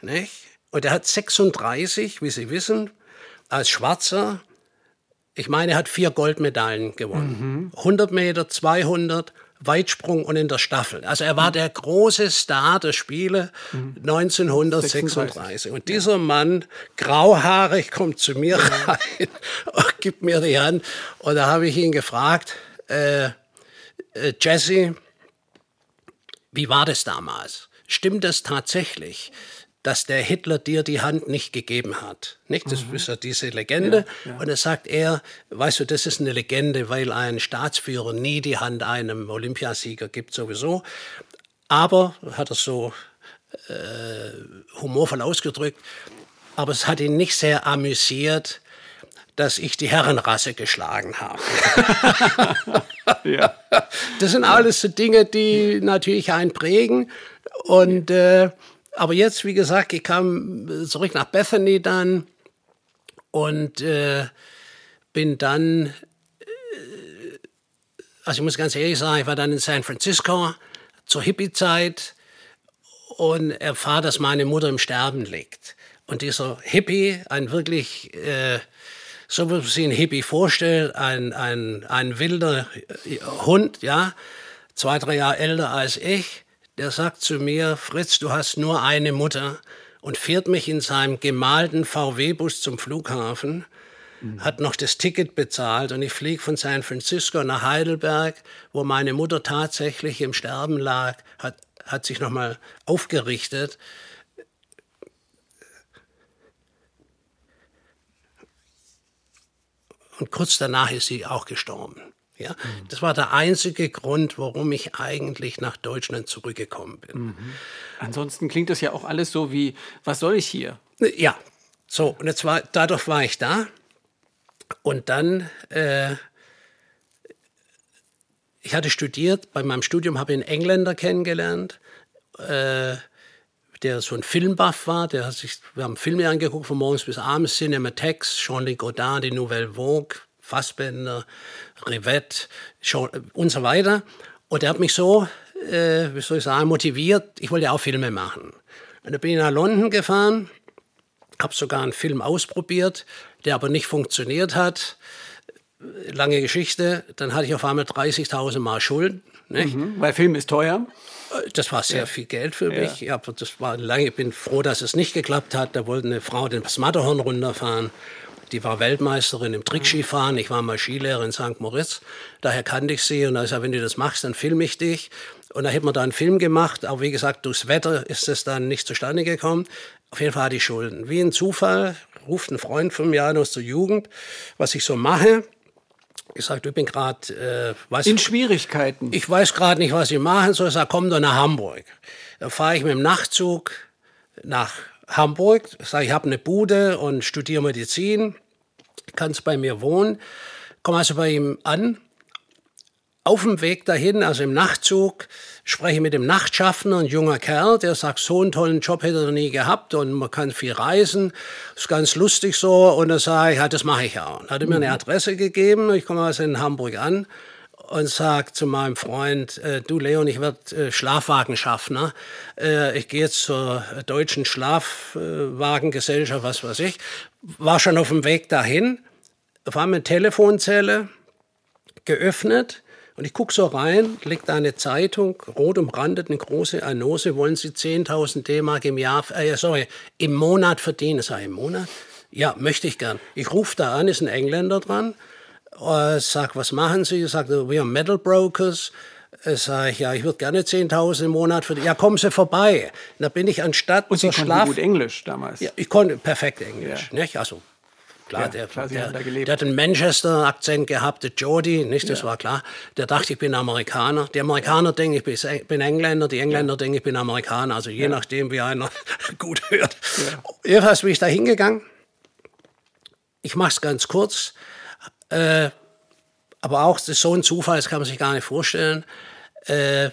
Speaker 4: nicht? Und er hat 36, wie Sie wissen, als Schwarzer. Ich meine, er hat vier Goldmedaillen gewonnen. Mhm. 100 Meter, 200, Weitsprung und in der Staffel. Also er war mhm. der große Star der Spiele mhm. 1936. 36. Und dieser Mann, grauhaarig, kommt zu mir rein und gibt mir die Hand. Und da habe ich ihn gefragt, äh, äh, Jesse, wie war das damals? Stimmt das tatsächlich? Dass der Hitler dir die Hand nicht gegeben hat. Nicht? Das mhm. ist ja diese Legende. Ja, ja. Und da sagt er, weißt du, das ist eine Legende, weil ein Staatsführer nie die Hand einem Olympiasieger gibt sowieso. Aber, hat er so äh, humorvoll ausgedrückt, aber es hat ihn nicht sehr amüsiert, dass ich die Herrenrasse geschlagen habe. ja. Das sind alles so Dinge, die natürlich einen prägen. Und äh, aber jetzt, wie gesagt, ich kam zurück nach Bethany dann und äh, bin dann, äh, also ich muss ganz ehrlich sagen, ich war dann in San Francisco zur Hippie-Zeit und erfahre, dass meine Mutter im Sterben liegt. Und dieser Hippie, ein wirklich, äh, so wie man sich einen Hippie vorstellt, ein, ein, ein wilder Hund, ja, zwei, drei Jahre älter als ich, der sagt zu mir, Fritz, du hast nur eine Mutter und fährt mich in seinem gemalten VW-Bus zum Flughafen, mhm. hat noch das Ticket bezahlt und ich fliege von San Francisco nach Heidelberg, wo meine Mutter tatsächlich im Sterben lag, hat, hat sich nochmal aufgerichtet. Und kurz danach ist sie auch gestorben. Ja, mhm. das war der einzige Grund, warum ich eigentlich nach Deutschland zurückgekommen bin. Mhm.
Speaker 3: Ansonsten klingt das ja auch alles so wie, was soll ich hier?
Speaker 4: Ja, so, und jetzt war, dadurch war ich da. Und dann, äh, ich hatte studiert, bei meinem Studium habe ich einen Engländer kennengelernt, äh, der so ein Filmbuff war. Der hat sich, wir haben Filme angeguckt von morgens bis abends, Cinematex, Jean-Luc Godard, die Nouvelle Vogue, Fassbender, Rivette und so weiter. Und er hat mich so, äh, wie soll ich sagen, motiviert. Ich wollte auch Filme machen. Und da bin ich nach London gefahren, habe sogar einen Film ausprobiert, der aber nicht funktioniert hat. Lange Geschichte. Dann hatte ich auf einmal 30.000 Mal Schulden.
Speaker 3: Mhm, weil Film ist teuer.
Speaker 4: Das war sehr ja. viel Geld für mich. Ja. aber das war lange. Ich bin froh, dass es nicht geklappt hat. Da wollte eine Frau das Matterhorn runterfahren. Die war Weltmeisterin im Trickskifahren. Ich war mal Skilehrer in St. Moritz. Daher kannte ich sie. Und da ist ja, wenn du das machst, dann filme ich dich. Und da hätten wir da einen Film gemacht. Aber wie gesagt, durchs Wetter ist es dann nicht zustande gekommen. Auf jeden Fall hatte ich Schulden. Wie ein Zufall ruft ein Freund von mir an aus der Jugend, was ich so mache. Ich sage, ich bin gerade...
Speaker 3: Äh, In Schwierigkeiten.
Speaker 4: Ich weiß gerade nicht, was ich machen soll. Ich sage, komm doch nach Hamburg. Da fahre ich mit dem Nachtzug nach Hamburg, sage ich habe eine Bude und studiere Medizin, kannst bei mir wohnen, komme also bei ihm an. Auf dem Weg dahin, also im Nachtzug, spreche ich mit dem Nachtschaffner, ein junger Kerl, der sagt, so einen tollen Job hätte er nie gehabt und man kann viel reisen, ist ganz lustig so. Und er ich, ja, das mache ich auch. Hat mir eine. Adresse gegeben, ich komme also in Hamburg an und sage zu meinem Freund, äh, du Leon, ich werde äh, Schlafwagenschaffner. Äh, ich gehe jetzt zur deutschen Schlafwagengesellschaft, was weiß ich. War schon auf dem Weg dahin, war mit Telefonzelle geöffnet und ich gucke so rein, liegt eine Zeitung, rot umrandet, eine große Annose, wollen Sie 10.000 D-Mark im Jahr, äh, sorry, im Monat verdienen? Sag ich, im Monat? Ja, möchte ich gern. Ich rufe da an, ist ein Engländer dran äh, sag, was machen Sie? Ich sage, wir Metal Brokers. Äh, sag ich, ja, ich würde gerne 10.000 im Monat für die. Ja, kommen Sie vorbei. Da bin ich anstatt
Speaker 3: Und Sie konnten Schlaf gut Englisch damals?
Speaker 4: Ja, ich konnte perfekt Englisch. Ja. Nicht? Also klar,
Speaker 3: Ja,
Speaker 4: der,
Speaker 3: klar,
Speaker 4: der, der hat einen Manchester-Akzent gehabt, der Jody, nicht, das
Speaker 3: Ja.
Speaker 4: war klar. Der dachte, ich bin Amerikaner. Die Amerikaner denken, ich bin- bin Engländer, die Engländer denken, ich bin Amerikaner. Also je nachdem, wie einer gut hört. Jedenfalls bin ich da hingegangen. Ich mache es ganz kurz. Äh, aber auch, das ist so ein Zufall, das kann man sich gar nicht vorstellen. Äh,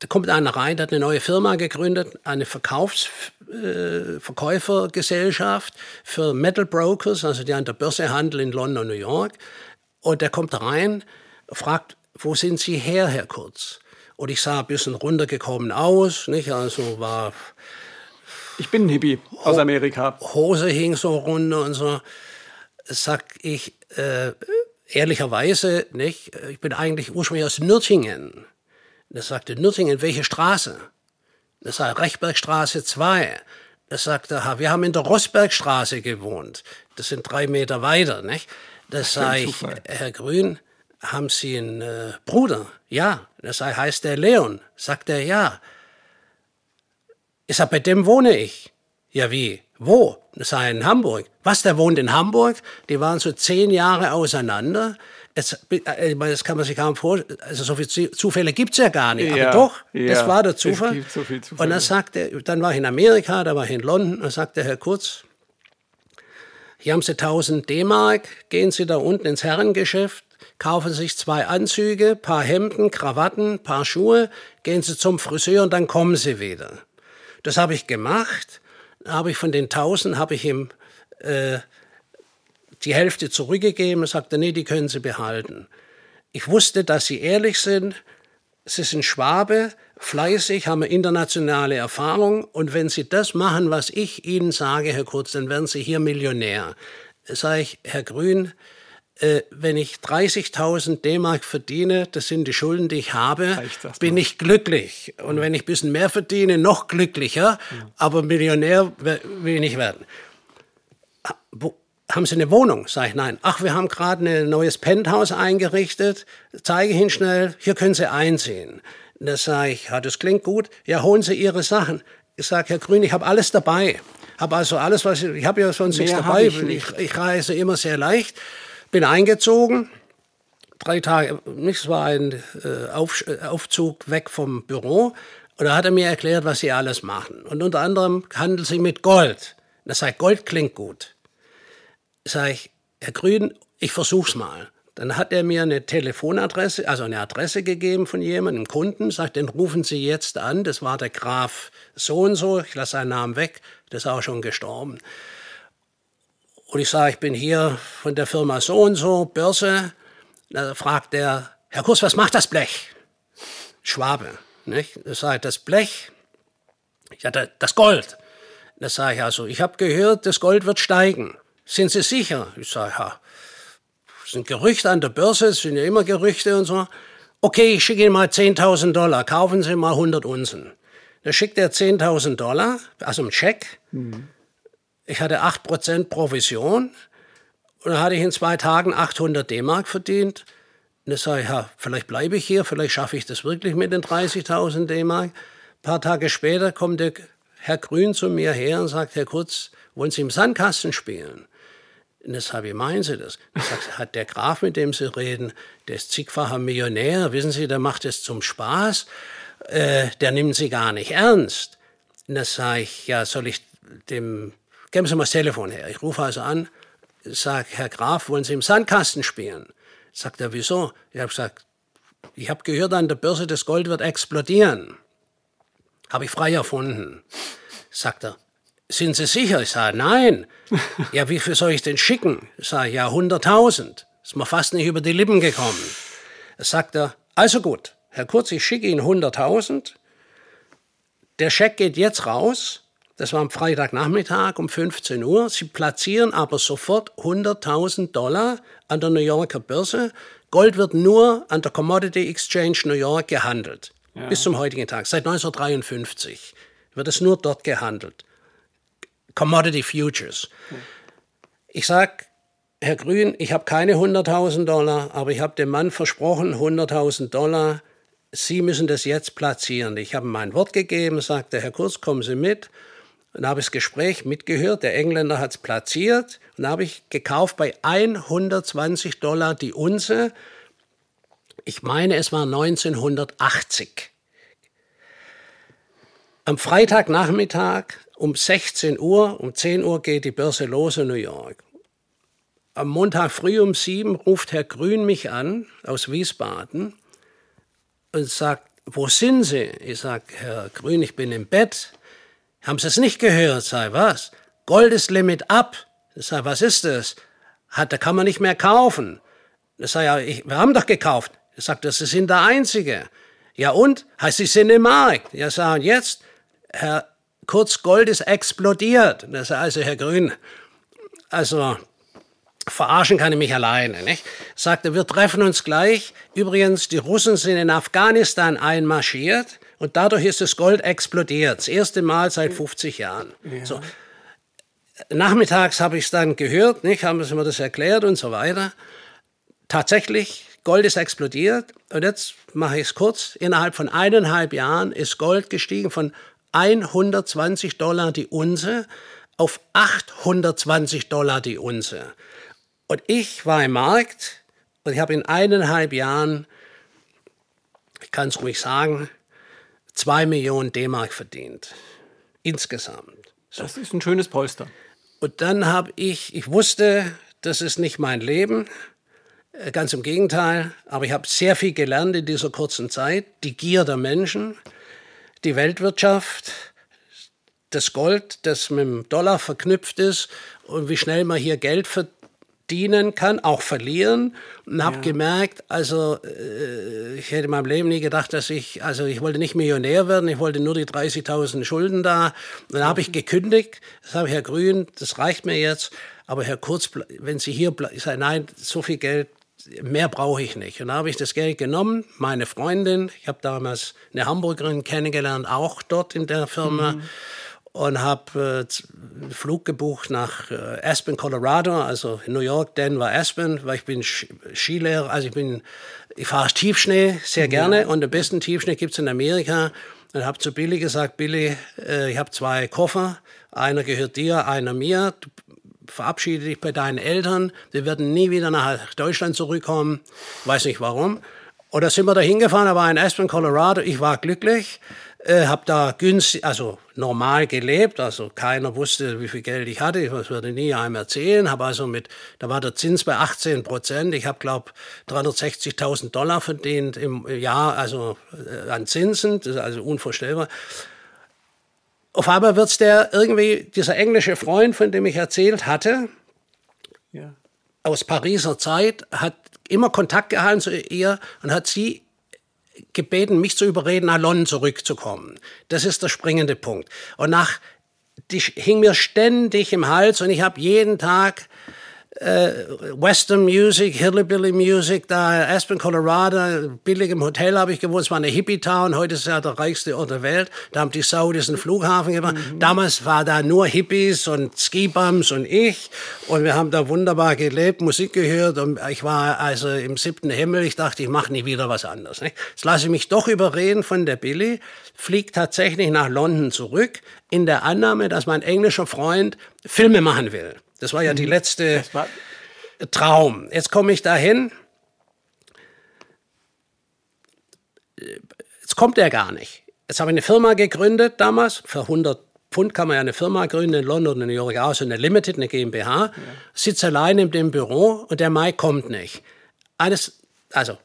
Speaker 4: da kommt einer rein, der hat eine neue Firma gegründet, eine Verkaufs äh, Verkäufergesellschaft für Metal Brokers, also die an der Börse handeln in London und New York. Und der kommt da rein, fragt, wo sind Sie her, Herr Kurz? Und ich sah ein bisschen runtergekommen aus, nicht? Also war
Speaker 3: Ich bin ein Hippie aus Amerika.
Speaker 4: Hose hing so runter und so. Sag ich äh, ehrlicherweise, nicht? Ich bin eigentlich ursprünglich aus Nürtingen. Das sagte Nürtingen, welche Straße? Das sei Rechbergstraße 2. Das sagte, ha, wir haben in der Rossbergstraße gewohnt. Das sind drei Meter weiter, nicht? Das sei ich. Herr Grün, haben Sie einen äh, Bruder? Ja. Das sei, heißt der Leon? Sagt er, ja. Ich sag, bei dem wohne ich. Ja, wie? Wo? Das sei in Hamburg. Was, der wohnt in Hamburg? Die waren so zehn Jahre auseinander. Es, äh, das kann man sich kaum vorstellen. Also so viele Zu- Zufälle gibt's ja gar nicht.
Speaker 3: Ja,
Speaker 4: Aber doch,
Speaker 3: ja,
Speaker 4: das war der
Speaker 3: es
Speaker 4: Zufall.
Speaker 3: gibt so
Speaker 4: Und dann sagte, dann war ich in Amerika, da war ich in London, dann sagte Herr Kurz, hier haben Sie 1000 D-Mark, gehen Sie da unten ins Herrengeschäft, kaufen sich zwei Anzüge, paar Hemden, Krawatten, paar Schuhe, gehen Sie zum Friseur und dann kommen Sie wieder. Das habe ich gemacht. Habe ich von den 1000 habe ich ihm äh, die Hälfte zurückgegeben und sagte, nee, die können Sie behalten. Ich wusste, dass Sie ehrlich sind. Sie sind Schwabe, fleißig, haben eine internationale Erfahrung. Und wenn Sie das machen, was ich Ihnen sage, Herr Kurz, dann werden Sie hier Millionär. Sage ich, Herr Grün, äh, wenn ich 30.000 D-Mark verdiene, das sind die Schulden, die ich habe,
Speaker 3: das
Speaker 4: bin ich glücklich. Und wenn ich ein bisschen mehr verdiene, noch glücklicher. Aber Millionär will ich nicht werden. Wo, haben Sie eine Wohnung? Sag ich, nein. Ach, wir haben gerade ein neues Penthouse eingerichtet. Zeige ich Ihnen schnell, hier können Sie einziehen. Da sage ich, ja, das klingt gut. Ja, holen Sie Ihre Sachen. Ich sage, Herr Grün, ich habe alles dabei. Habe also alles, was ich, ich habe ja sonst nichts
Speaker 3: Mehr
Speaker 4: dabei.
Speaker 3: hab ich
Speaker 4: ich, ich reise immer sehr leicht. Bin eingezogen. Drei Tage, es war ein äh, äh, Aufzug weg vom Büro. Und da hat er mir erklärt, was sie alles machen. Und unter anderem handeln sie mit Gold. Das sagt, Gold klingt gut sage ich, Herr Grün, ich versuch's mal. Dann hat er mir eine Telefonadresse, also eine Adresse gegeben von jemandem, einem Kunden, sagt, den rufen Sie jetzt an. Das war der Graf so und so, ich lasse seinen Namen weg, der ist auch schon gestorben. Und ich sage, ich bin hier von der Firma so und so, Börse. Da fragt er, Herr Kurs, was macht das Blech? Schwabe, nicht? Da sage ich, das Blech, ja, da- das Gold. Da sage ich also, ich habe gehört, das Gold wird steigen. Sind Sie sicher? Ich sage, ja, das sind Gerüchte an der Börse, es sind ja immer Gerüchte und so. Okay, ich schicke Ihnen mal 10.000 Dollar, kaufen Sie mal 100 Unzen. Da schickt er 10.000 Dollar, also einen Scheck. Ich hatte 8% Provision und dann hatte ich in zwei Tagen 800 D-Mark verdient. Und da sage ich, ja, vielleicht bleibe ich hier, vielleicht schaffe ich das wirklich mit den 30.000 D-Mark. Ein paar Tage später kommt der Herr Grün zu mir her und sagt, Herr Kurz, wollen Sie im Sandkasten spielen? Und das habe ich, meinen Sie das? Ich sag, hat der Graf, mit dem Sie reden, der ist zigfacher Millionär, wissen Sie, der macht es zum Spaß, äh, der nimmt Sie gar nicht ernst. Und das sage ich, ja, soll ich dem, geben Sie mal das Telefon her. Ich rufe also an, sage, Herr Graf, wollen Sie im Sandkasten spielen? Sagt er, wieso? Ich habe gesagt, ich habe gehört an der Börse, das Gold wird explodieren. Habe ich frei erfunden. Sagt er, sind Sie sicher? Ich sage, nein. Ja, wie viel soll ich denn schicken? Ich sage, ja, 100.000. Ist mir fast nicht über die Lippen gekommen. Sagt er, also gut, Herr Kurz, ich schicke Ihnen 100.000. Der Scheck geht jetzt raus. Das war am Freitagnachmittag um 15 Uhr. Sie platzieren aber sofort 100.000 Dollar an der New Yorker Börse. Gold wird nur an der Commodity Exchange New York gehandelt. Bis zum heutigen Tag. Seit 1953 wird es nur dort gehandelt. Commodity Futures. Ich sag, Herr Grün, ich habe keine 100.000 Dollar, aber ich habe dem Mann versprochen, 100.000 Dollar. Sie müssen das jetzt platzieren. Ich habe mein Wort gegeben, sagte Herr Kurz, kommen Sie mit. Und habe das Gespräch mitgehört, der Engländer hat es platziert und habe ich gekauft bei 120 Dollar die Unze. Ich meine, es war 1980. Am Freitagnachmittag um 16 Uhr, um 10 Uhr geht die Börse los in New York. Am Montag früh um 7 ruft Herr Grün mich an aus Wiesbaden und sagt, wo sind Sie? Ich sage, Herr Grün, ich bin im Bett. Haben Sie es nicht gehört? Sei was? Goldeslimit ab. Ich sage, was ist das? Hat, da kann man nicht mehr kaufen. Ich sage, ja, ich, wir haben doch gekauft. Ich sage, Sie sind der Einzige. Ja und? Heißt, Sie sind im Markt. Ja, sagen jetzt, Herr Kurz, Gold ist explodiert. Das also, Herr Grün, also verarschen kann ich mich alleine. Nicht? Sagte, wir treffen uns gleich. Übrigens, die Russen sind in Afghanistan einmarschiert und dadurch ist das Gold explodiert. Das erste Mal seit 50 Jahren. Ja. So. Nachmittags habe ich es dann gehört, nicht? haben sie mir das erklärt und so weiter. Tatsächlich, Gold ist explodiert und jetzt mache ich es kurz. Innerhalb von eineinhalb Jahren ist Gold gestiegen von 120 Dollar die Unze auf 820 Dollar die Unze. Und ich war im Markt und ich habe in eineinhalb Jahren, ich kann es ruhig sagen, zwei Millionen D-Mark verdient. Insgesamt.
Speaker 3: So. Das ist ein schönes Polster.
Speaker 4: Und dann habe ich, ich wusste, das ist nicht mein Leben, äh, ganz im Gegenteil, aber ich habe sehr viel gelernt in dieser kurzen Zeit, die Gier der Menschen, die Weltwirtschaft, das Gold, das mit dem Dollar verknüpft ist und wie schnell man hier Geld verdienen kann, auch verlieren. Und habe ja. gemerkt, also äh, ich hätte in meinem Leben nie gedacht, dass ich, also ich wollte nicht Millionär werden, ich wollte nur die 30.000 Schulden da. Und dann habe ich gekündigt, das habe ich Herr Grün, das reicht mir jetzt. Aber Herr Kurz, wenn Sie hier bleiben, ich sage, nein, so viel Geld mehr brauche ich nicht. Und da habe ich das Geld genommen, meine Freundin, ich habe damals eine Hamburgerin kennengelernt, auch dort in der Firma. Mhm. Und habe äh, einen Flug gebucht nach äh, Aspen, Colorado, also New York, Denver, Aspen, weil ich bin Skilehrer, also ich bin, ich fahre Tiefschnee sehr mhm. gerne und den besten Tiefschnee gibt es in Amerika. Und habe zu Billy gesagt, Billy, äh, ich habe zwei Koffer, einer gehört dir, einer mir. Du verabschiede dich bei deinen Eltern, sie werden nie wieder nach Deutschland zurückkommen, weiß nicht warum. Oder sind wir da hingefahren, da war in Aspen, Colorado, ich war glücklich, äh, habe da günstig, also normal gelebt, also keiner wusste, wie viel Geld ich hatte, ich würde nie einem erzählen, habe also mit, da war der Zins bei 18 Prozent, ich habe glaube 360.000 Dollar verdient im Jahr, also äh, an Zinsen, das ist also unvorstellbar auf einmal wird es der irgendwie, dieser englische Freund, von dem ich erzählt hatte, ja. aus Pariser Zeit, hat immer Kontakt gehalten zu ihr und hat sie gebeten, mich zu überreden, London zurückzukommen. Das ist der springende Punkt. Und nach, die hing mir ständig im Hals und ich habe jeden Tag Western Music, Hillbilly Music, da Aspen, Colorado, billig im Hotel habe ich gewohnt. Es war eine Hippie-Town, heute ist es ja der reichste Ort der Welt. Da haben die Saudis einen Flughafen gemacht. Mhm. Damals war da nur Hippies und Skibums und ich. Und wir haben da wunderbar gelebt, Musik gehört. Und ich war also im siebten Himmel. Ich dachte, ich mache nie wieder was anderes. Nicht? Jetzt lasse ich mich doch überreden von der Billy, fliegt tatsächlich nach London zurück, in der Annahme, dass mein englischer Freund Filme machen will. Das war ja die mhm. letzte Traum. Jetzt komme ich dahin. Jetzt kommt er gar nicht. Jetzt habe ich eine Firma gegründet damals. Für 100 Pfund kann man ja eine Firma gründen in London, in New York, auch so eine Limited, eine GmbH. Ja. Sitze allein in dem Büro und der Mike kommt nicht. Eines, also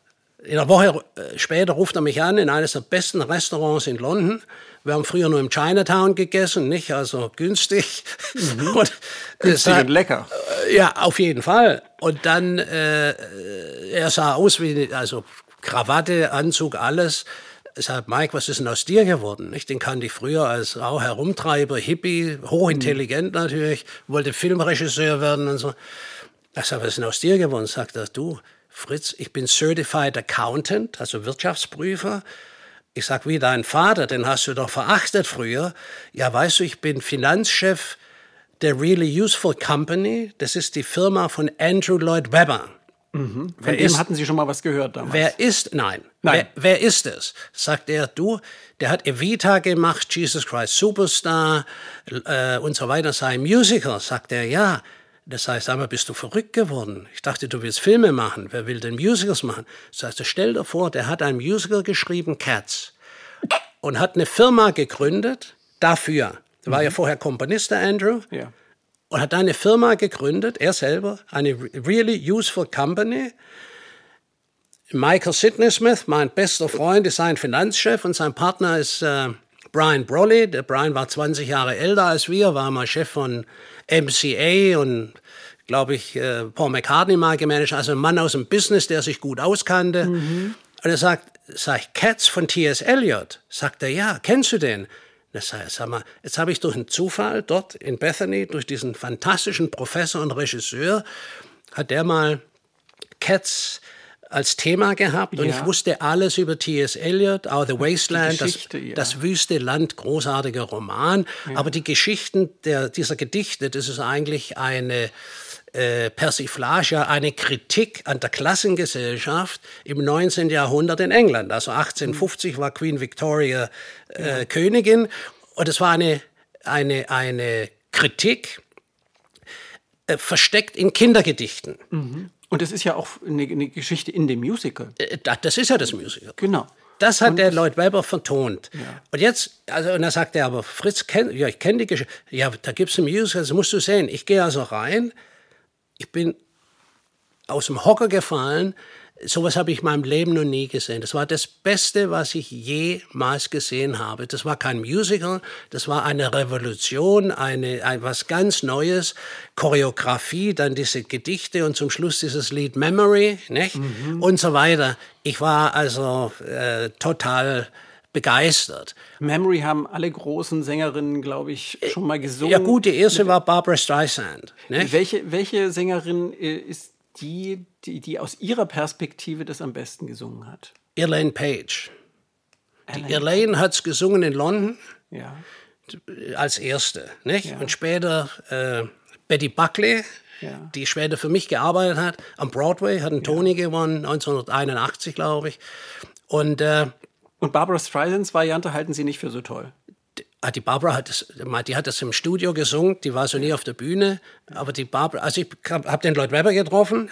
Speaker 4: in einer Woche äh, später ruft er mich an in eines der besten Restaurants in London. Wir haben früher nur im Chinatown gegessen, nicht? Also günstig.
Speaker 3: Mhm. Und günstig und lecker.
Speaker 4: Äh, ja, auf jeden Fall. Und dann, äh, er sah aus wie, also Krawatte, Anzug, alles. Sagt, Mike, was ist denn aus dir geworden? Nicht? Den kannte ich früher als auch Herumtreiber, Hippie, hochintelligent mhm. natürlich, wollte Filmregisseur werden und so. Er sagt, was ist denn aus dir geworden? Sagt er, du, Fritz, ich bin Certified Accountant, also Wirtschaftsprüfer. Ich sag, wie dein Vater, den hast du doch verachtet früher. Ja, weißt du, ich bin Finanzchef der Really Useful Company. Das ist die Firma von Andrew Lloyd Webber.
Speaker 3: Mhm. Von dem hatten Sie schon mal was gehört damals?
Speaker 4: Wer ist, nein,
Speaker 3: Nein.
Speaker 4: Wer, wer ist es? Sagt er, du, der hat Evita gemacht, Jesus Christ Superstar äh, und so weiter, sei ein Musical. Sagt er, ja. Das heißt, mal, bist du verrückt geworden? Ich dachte, du willst Filme machen. Wer will denn Musicals machen? Das heißt, stell dir vor, der hat ein Musical geschrieben, Cats, und hat eine Firma gegründet dafür. Der war ja vorher Komponist, der Andrew
Speaker 3: Ja.
Speaker 4: und hat eine Firma gegründet, er selber, eine really useful company. Michael Sidney Smith, mein bester Freund, ist sein Finanzchef und sein Partner ist äh, Brian Brolly. Der Brian war 20 Jahre älter als wir, war mal Chef von MCA und glaube ich, äh, Paul McCartney mal gemanagt, also ein Mann aus dem Business, der sich gut auskannte. Und er sagt, sag ich, Cats von T.S. Eliot. Sagt er, ja, kennst du den? Das heißt, sag mal, jetzt habe ich durch einen Zufall dort in Bethany, durch diesen fantastischen Professor und Regisseur, hat der mal Cats als Thema gehabt und
Speaker 3: Ja.
Speaker 4: ich wusste alles über T.S. Eliot, auch The Wasteland, das,
Speaker 3: ja.
Speaker 4: das wüste Land, großartiger Roman. Aber die Geschichten der, dieser Gedichte, das ist eigentlich eine äh, Persiflage, eine Kritik an der Klassengesellschaft im 19. Jahrhundert in England. Also 1850 war Queen Victoria äh, Königin und es war eine, eine, eine Kritik äh, versteckt in Kindergedichten.
Speaker 3: Und das ist ja auch eine, eine Geschichte in dem Musical.
Speaker 4: Äh, da- Das ist ja das Musical.
Speaker 3: Genau.
Speaker 4: Das hat der Lloyd Webber vertont. Und jetzt, also, und dann sagt er, aber Fritz, kenn, ja, ich kenne die Geschichte. Ja, da gibt es ein Musical, das musst du sehen. Ich gehe also rein, ich bin aus dem Hocker gefallen. Sowas habe ich in meinem Leben noch nie gesehen. Das war das Beste, was ich jemals gesehen habe. Das war kein Musical, das war eine Revolution, eine, ein, was ganz Neues. Choreografie, dann diese Gedichte und zum Schluss dieses Lied Memory nicht? und so weiter. Ich war also äh, total begeistert.
Speaker 3: Memory haben alle großen Sängerinnen, glaube ich, schon mal gesungen.
Speaker 4: Ja gut, die erste war Barbara Streisand. Nicht?
Speaker 3: Welche, welche Sängerin äh, ist die, die, die aus ihrer Perspektive das am besten gesungen hat?
Speaker 4: Elaine Page. Die Elaine hat es gesungen in London.
Speaker 3: Ja.
Speaker 4: als erste. Nicht? Und später äh, Betty Buckley,
Speaker 3: Ja.
Speaker 4: die später für mich gearbeitet hat, am Broadway, hat einen Tony gewonnen, 1981, glaube ich. Und äh,
Speaker 3: Und Barbara Streisands Variante halten Sie nicht für so toll.
Speaker 4: ah, die Barbara hat das, die hat das im Studio gesungen, die war so nie auf der Bühne. Aber die Barbara, also ich habe hab den Lloyd Webber getroffen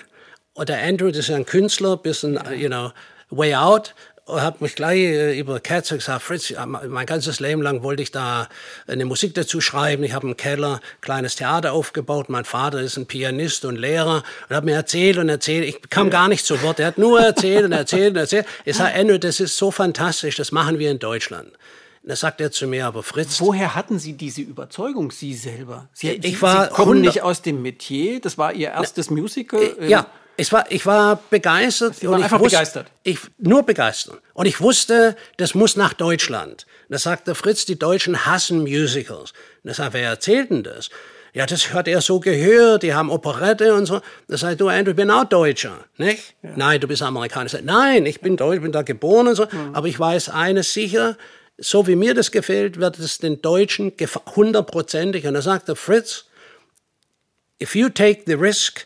Speaker 4: der Andrew, das ist ja ein Künstler, bisschen, you know, way out. Und hat mich gleich äh, über Cats gesagt, Fritz, ja, mein ganzes Leben lang wollte ich da eine Musik dazu schreiben. Ich habe im Keller ein kleines Theater aufgebaut. Mein Vater ist ein Pianist und Lehrer und hat mir erzählt und erzählt. Ich kam gar nicht zu Wort. Er hat nur erzählt und erzählt und erzählt. Ich sage, Andrew, das ist so fantastisch, das machen wir in Deutschland. Und da sagt er zu mir, aber Fritz,
Speaker 3: Woher hatten Sie diese Überzeugung, Sie selber? Sie,
Speaker 4: Ich
Speaker 3: Sie,
Speaker 4: war
Speaker 3: Sie kommen
Speaker 4: 100
Speaker 3: nicht aus dem Metier, das war Ihr erstes Musical. ähm,
Speaker 4: Ja, ich war, ich war begeistert.
Speaker 3: Sie waren einfach
Speaker 4: wusste,
Speaker 3: begeistert.
Speaker 4: Ich, nur begeistert. Und ich wusste, das muss nach Deutschland. Da sagte Fritz, die Deutschen hassen Musicals. Und da sagt, wer erzählt denn das? Ja, das hat er so gehört, die haben Operette und so. Da sagt du, Andrew, ich bin auch Deutscher, nicht? Nein, du bist Amerikaner. Ich sag, Nein, ich bin Deutsch, bin da geboren und so. Aber ich weiß eines sicher, so wie mir das gefällt, wird es den Deutschen hundertprozentig. Und da sagte Fritz, if you take the risk,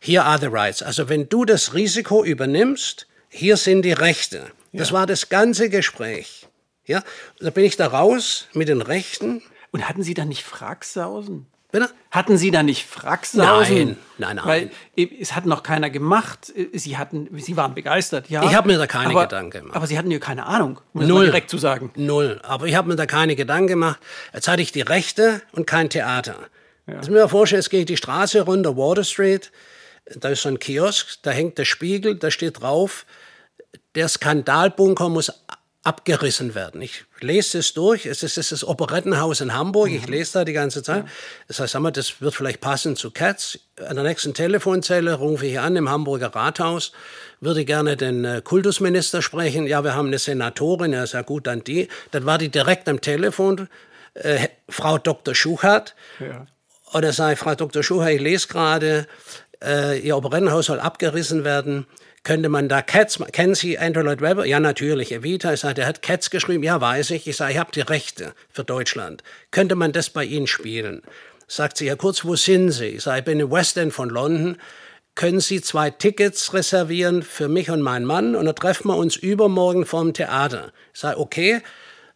Speaker 4: here are the rights. Also wenn du das Risiko übernimmst, hier sind die Rechte. Das war das ganze Gespräch. Ja, da bin ich da raus mit den Rechten.
Speaker 3: Und hatten Sie da nicht Fracksausen?
Speaker 4: Bitte?
Speaker 3: Hatten Sie da nicht Fracksausen?
Speaker 4: Nein, nein, nein.
Speaker 3: Weil es hat noch keiner gemacht. Sie hatten, Sie waren begeistert, ja.
Speaker 4: Ich habe mir da keine
Speaker 3: aber,
Speaker 4: Gedanken gemacht.
Speaker 3: Aber Sie hatten ja keine Ahnung, um das
Speaker 4: Null.
Speaker 3: direkt zu sagen.
Speaker 4: Null. Aber ich habe mir da keine Gedanken gemacht. Jetzt hatte ich die Rechte und kein Theater. Jetzt mir vorstellen, es geht die Straße runter, Water Street. Da ist so ein Kiosk, da hängt der Spiegel, da steht drauf, der Skandalbunker muss abgerissen werden. Ich lese es durch. Es ist, es ist das Operettenhaus in Hamburg. Ich lese da die ganze Zeit. Das heißt, mal, das wird vielleicht passen zu Cats. An der nächsten Telefonzelle rufe ich an im Hamburger Rathaus. Würde gerne den äh, Kultusminister sprechen. Ja, wir haben eine Senatorin. Ja, ist ja gut, dann die. Dann war die direkt am Telefon. Äh, Frau Dr. Schuchert.
Speaker 3: Ja.
Speaker 4: Oder sei Frau Dr. Schucher, ich lese gerade, äh, Ihr Operettenhaus soll abgerissen werden. Könnte man da Cats, kennen Sie Andrew Lloyd Webber? Ja, natürlich. Evita, ich sage, der hat Cats geschrieben. Ja, weiß ich. Ich sage, ich habe die Rechte für Deutschland. Könnte man das bei Ihnen spielen? Sagt sie, ja kurz, wo sind Sie? Ich sage, ich bin im West End von London. können Sie zwei Tickets reservieren für mich und meinen Mann und dann treffen wir uns übermorgen vorm Theater. Ich sage, okay.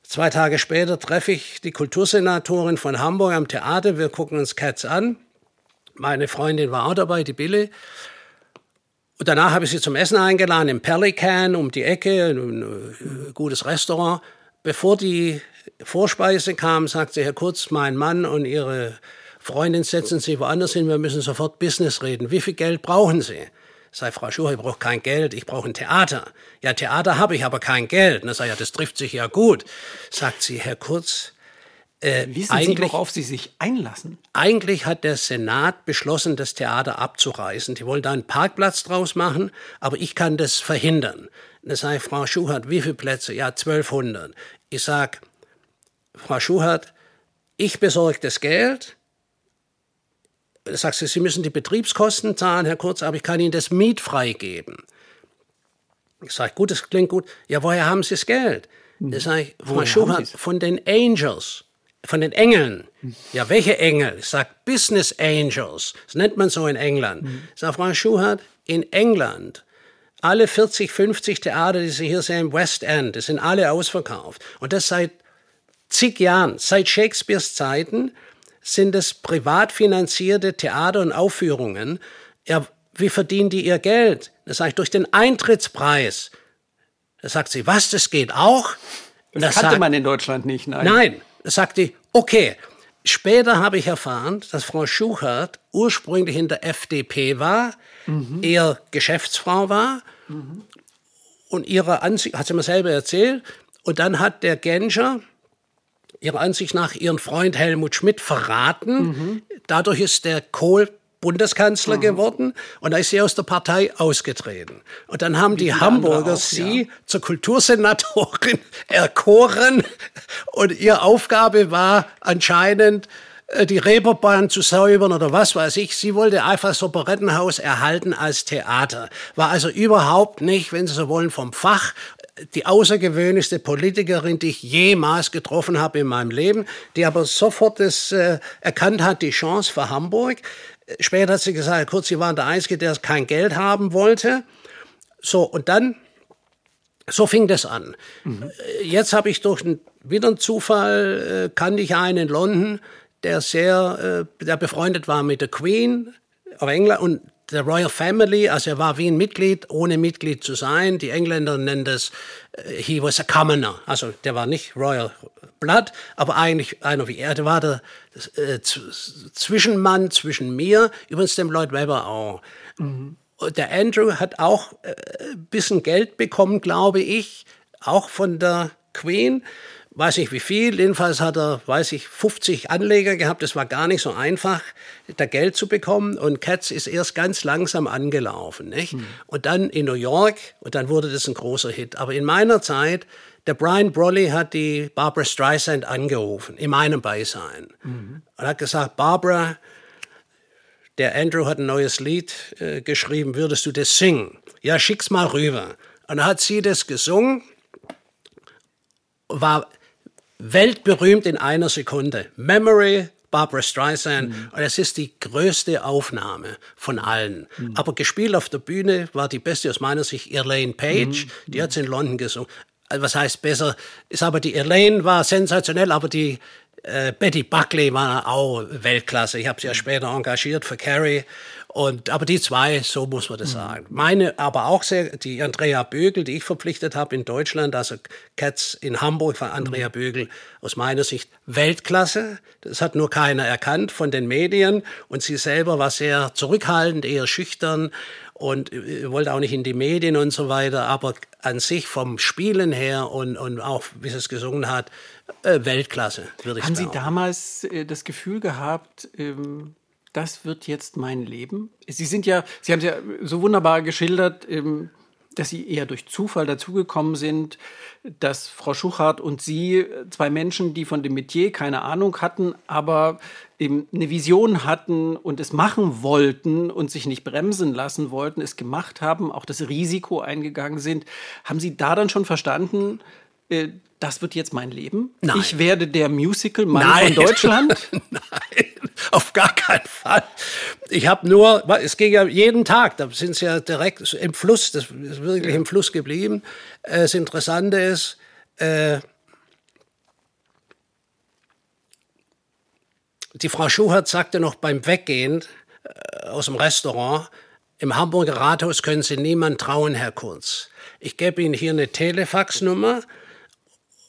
Speaker 4: Zwei Tage später treffe ich die Kultursenatorin von Hamburg am Theater. Wir gucken uns Cats an. Meine Freundin war auch dabei, die Billy. Und danach habe ich sie zum Essen eingeladen im Pelican um die Ecke, ein äh, gutes Restaurant. Bevor die Vorspeise kam, sagte sie, Herr Kurz, mein Mann und Ihre Freundin setzen Sie woanders hin, wir müssen sofort Business reden. Wie viel Geld brauchen Sie? Sei Frau Schuher, ich brauche kein Geld, ich brauche ein Theater. Ja, Theater habe ich, aber kein Geld. Dann sage ja, das trifft sich ja gut. Sagt sie, Herr Kurz,
Speaker 3: äh, Wissen Sie, worauf Sie sich einlassen?
Speaker 4: Eigentlich hat der Senat beschlossen, das Theater abzureißen. Die wollen da einen Parkplatz draus machen, aber ich kann das verhindern. Da sage ich, Frau Schuhart, wie viele Plätze? Ja, 1200. Ich sage, Frau Schuhart, ich besorge das Geld, sagst du, Sie müssen die Betriebskosten zahlen, Herr Kurz, aber ich kann Ihnen das mietfrei geben. Ich sage, gut, das klingt gut. Ja, woher haben Sie das Geld? Da sage ich, Frau Schuhart, von den Angels, von den Engeln. Ja, welche Engel? Ich sage, Business Angels. Das nennt man so in England. Mhm. Frau Schuhart, in England, alle 40, 50 Theater, die Sie hier sehen im West End, die sind alle ausverkauft. Und das seit zig Jahren, seit Shakespeares Zeiten sind es privat finanzierte Theater und Aufführungen. Ja, wie verdienen die ihr Geld? Das sage ich durch den Eintrittspreis. Da sagt sie, was, das geht auch?
Speaker 3: Das, das kannte sagt, man in Deutschland nicht,
Speaker 4: nein. Nein, da sagt die, okay. Später habe ich erfahren, dass Frau Schuchert ursprünglich in der FDP war, mhm. eher Geschäftsfrau war mhm. und ihre Ansicht, hat sie mir selber erzählt, und dann hat der Genscher, ihrer Ansicht nach ihren Freund Helmut Schmidt verraten. Mhm. Dadurch ist der Kohl Bundeskanzler mhm. geworden und da ist sie aus der Partei ausgetreten. Und dann haben Wie die Hamburger auch, sie ja. zur Kultursenatorin erkoren und ihre Aufgabe war anscheinend, äh, die Reeperbahn zu säubern oder was weiß ich. Sie wollte einfach das Operettenhaus erhalten als Theater. War also überhaupt nicht, wenn Sie so wollen, vom Fach die außergewöhnlichste Politikerin, die ich jemals getroffen habe in meinem Leben, die aber sofort das, äh, erkannt hat, die Chance für Hamburg. Später hat sie gesagt, kurz, sie waren der Einzige, der kein Geld haben wollte. So, und dann, so fing das an. Mhm. Jetzt habe ich durch einen, wieder einen Zufall, äh, kannte ich einen in London, der sehr, äh, der befreundet war mit der Queen auf England und der Royal Family, also er war wie ein Mitglied, ohne Mitglied zu sein. Die Engländer nennen das, äh, he was a commoner. Also der war nicht Royal Blood, aber eigentlich einer wie er. Der war der äh, Zwischenmann zwischen mir, übrigens dem Lloyd Webber auch. Mhm. Der Andrew hat auch äh, ein bisschen Geld bekommen, glaube ich, auch von der Queen weiß nicht wie viel, jedenfalls hat er, weiß ich, 50 Anleger gehabt. Es war gar nicht so einfach, da Geld zu bekommen. Und Cats ist erst ganz langsam angelaufen. Nicht? Mhm. Und dann in New York, und dann wurde das ein großer Hit. Aber in meiner Zeit, der Brian Brolly hat die Barbara Streisand angerufen, in meinem Beisein. Mhm. Und hat gesagt, Barbara, der Andrew hat ein neues Lied äh, geschrieben, würdest du das singen? Ja, schick's mal rüber. Und dann hat sie das gesungen, war weltberühmt in einer Sekunde. Memory, Barbara Streisand. Mhm. Und es ist die größte Aufnahme von allen. Mhm. Aber gespielt auf der Bühne war die beste aus meiner Sicht Elaine Page. Mhm. Die hat in London gesungen. Was heißt besser? Ist aber die Elaine war sensationell, aber die äh, Betty Buckley war auch Weltklasse. Ich habe sie ja später engagiert für Carrie. Und, aber die zwei, so muss man das mhm. sagen. Meine, aber auch sehr, die Andrea Bögel, die ich verpflichtet habe in Deutschland, also Cats in Hamburg von Andrea mhm. Bögel, aus meiner Sicht Weltklasse. Das hat nur keiner erkannt von den Medien. Und sie selber war sehr zurückhaltend, eher schüchtern und äh, wollte auch nicht in die Medien und so weiter. Aber an sich vom Spielen her und, und auch, wie es gesungen hat, äh, Weltklasse, würde ich
Speaker 3: sagen.
Speaker 4: Haben
Speaker 3: Sie damals äh, das Gefühl gehabt, ähm das wird jetzt mein Leben. Sie sind ja, Sie haben es ja so wunderbar geschildert, ähm, dass Sie eher durch Zufall dazugekommen sind, dass Frau Schuchart und Sie, zwei Menschen, die von dem Metier keine Ahnung hatten, aber eben eine Vision hatten und es machen wollten und sich nicht bremsen lassen wollten, es gemacht haben, auch das Risiko eingegangen sind. Haben Sie da dann schon verstanden, äh, das wird jetzt mein Leben?
Speaker 4: Nein.
Speaker 3: Ich werde der Musical-Mann von Deutschland?
Speaker 4: Nein. auf gar keinen Fall. Ich habe nur, es ging ja jeden Tag, da sind sie ja direkt im Fluss, das ist wirklich im Fluss geblieben. Äh, das Interessante ist, äh, die Frau Schuhert sagte noch beim Weggehen äh, aus dem Restaurant, im Hamburger Rathaus können Sie niemand trauen, Herr Kurz. Ich gebe Ihnen hier eine Telefaxnummer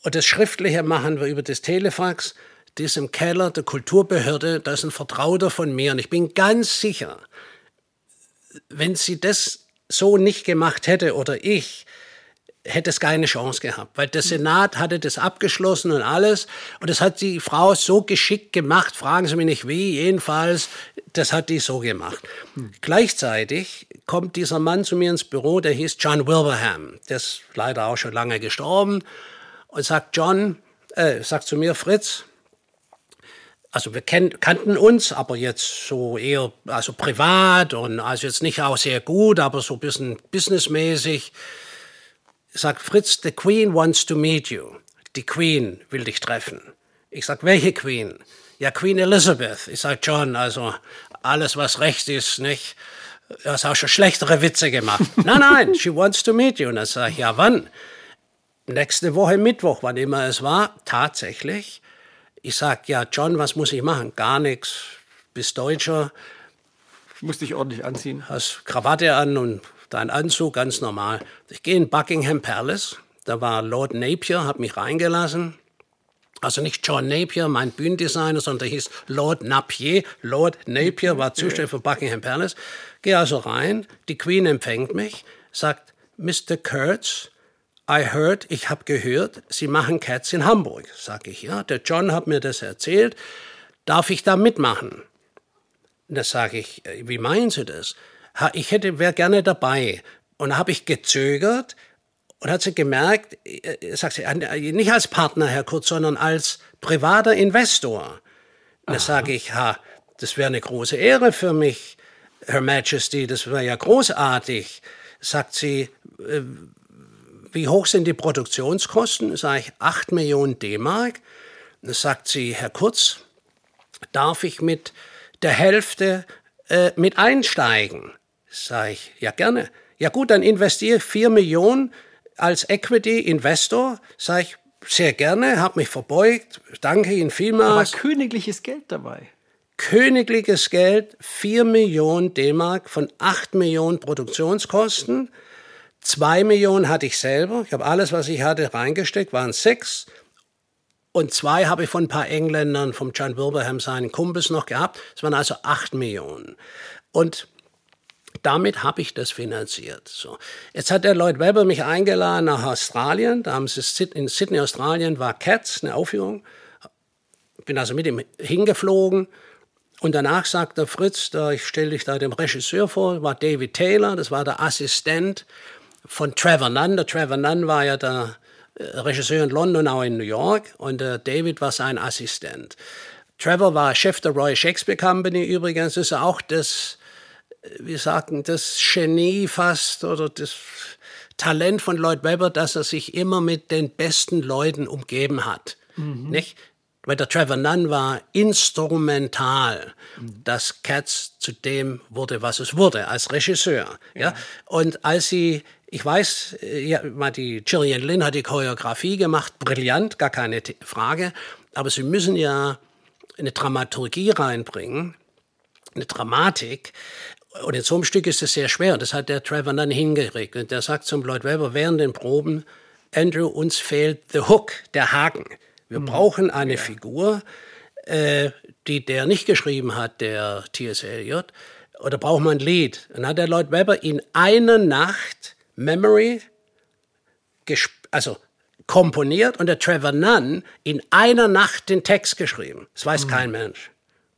Speaker 4: und das Schriftliche machen wir über das Telefax. Die ist im Keller der Kulturbehörde, da ist ein Vertrauter von mir und ich bin ganz sicher, wenn sie das so nicht gemacht hätte oder ich, hätte es keine Chance gehabt, weil der Senat hatte das abgeschlossen und alles. Und das hat die Frau so geschickt gemacht, fragen Sie mich nicht wie, jedenfalls, das hat die so gemacht. Hm. Gleichzeitig kommt dieser Mann zu mir ins Büro, der hieß John Wilbraham, der ist leider auch schon lange gestorben, und sagt, John, äh, sagt zu mir, Fritz, also wir kannten uns, aber jetzt so eher also privat und also jetzt nicht auch sehr gut, aber so ein bisschen businessmäßig sagt Fritz, the Queen wants to meet you. Die Queen will dich treffen. Ich sag, welche Queen? Ja, Queen Elizabeth. Ich sag, John, also alles, was recht ist, nicht? Du hast auch schon schlechtere Witze gemacht. nein, nein, she wants to meet you. Und dann sage ich, ja, wann? Nächste Woche Mittwoch, wann immer es war, tatsächlich. Ich sag, ja, John, was muss ich machen? Gar nichts. Bist Deutscher.
Speaker 3: Musst dich ordentlich anziehen.
Speaker 4: Hast Krawatte an und dein Anzug, ganz normal. Ich gehe in Buckingham Palace, da war Lord Napier, hat mich reingelassen. Also nicht John Napier, mein Bühnendesigner, sondern der hieß Lord Napier. Lord Napier war zuständig für Buckingham Palace. Gehe also rein, die Queen empfängt mich, sagt, Mr. Kurtz, I heard, ich habe gehört, Sie machen Cats in Hamburg. Sag ich, ja, der John hat mir das erzählt. Darf ich da mitmachen? Da sage ich, äh, wie meinen Sie das? ich hätte, wäre gerne dabei. Und da habe ich gezögert und hat sie gemerkt, äh, sagt sie, nicht als Partner, Herr Kurz, sondern als privater Investor. Da sage ich, ha, das wäre eine große Ehre für mich, Her Majesty, das wäre ja großartig. Sagt sie, äh, wie hoch sind die Produktionskosten? Sage ich, 8 Millionen D-Mark. Da sagt sie, Herr Kurz, darf ich mit der Hälfte äh, mit einsteigen? Sag ich, ja gerne. Ja gut, dann investiere ich 4 Millionen als Equity-Investor. Sag ich, sehr gerne, habe mich verbeugt, danke Ihnen vielmals.
Speaker 3: Aber königliches Geld dabei.
Speaker 4: Königliches Geld, 4 Millionen D-Mark von 8 Millionen Produktionskosten. 2 Millionen hatte ich selber. Ich habe alles, was ich hatte, reingesteckt, waren sechs. Und zwei habe ich von ein paar Engländern, vom John Wilbraham, seinen Kumpels noch gehabt. Es waren also 8 Millionen. Und damit habe ich das finanziert. So. Jetzt hat der Lloyd Webber mich eingeladen nach Australien. Da haben sie in Sydney, Australien, war Cats, eine Aufführung. Bin also mit ihm hingeflogen. Und danach sagt der Fritz, da, ich stelle dich da dem Regisseur vor, war David Taylor, das war der Assistent von Trevor Nunn. Der Trevor Nunn war ja der äh, Regisseur in London, auch in New York. Und der David war sein Assistent. Trevor war Chef der Royal Shakespeare Company übrigens. Das ist auch das wir sagen, das Genie fast oder das Talent von Lloyd Webber, dass er sich immer mit den besten Leuten umgeben hat. Mhm. Nicht? Weil der Trevor Nunn war instrumental, mhm. dass Cats zu dem wurde, was es wurde, als Regisseur. Ja. ja? Und als sie, ich weiß, ja, mal die Gillian Lynn hat die Choreografie gemacht, brillant, gar keine Frage, aber sie müssen ja eine Dramaturgie reinbringen, eine Dramatik. Und in so einem Stück ist es sehr schwer. Das hat der Trevor dann hingekriegt. Und der sagt zum Lloyd Webber während den Proben, Andrew, uns fehlt the hook, der Haken. Wir mhm. brauchen eine ja. Figur, äh, die der nicht geschrieben hat, der T.S. Eliot. Oder brauchen wir ein Lied? Und dann hat der Lloyd Webber in einer Nacht Memory, also komponiert und der Trevor Nunn in einer Nacht den Text geschrieben. Das weiß mhm. kein Mensch.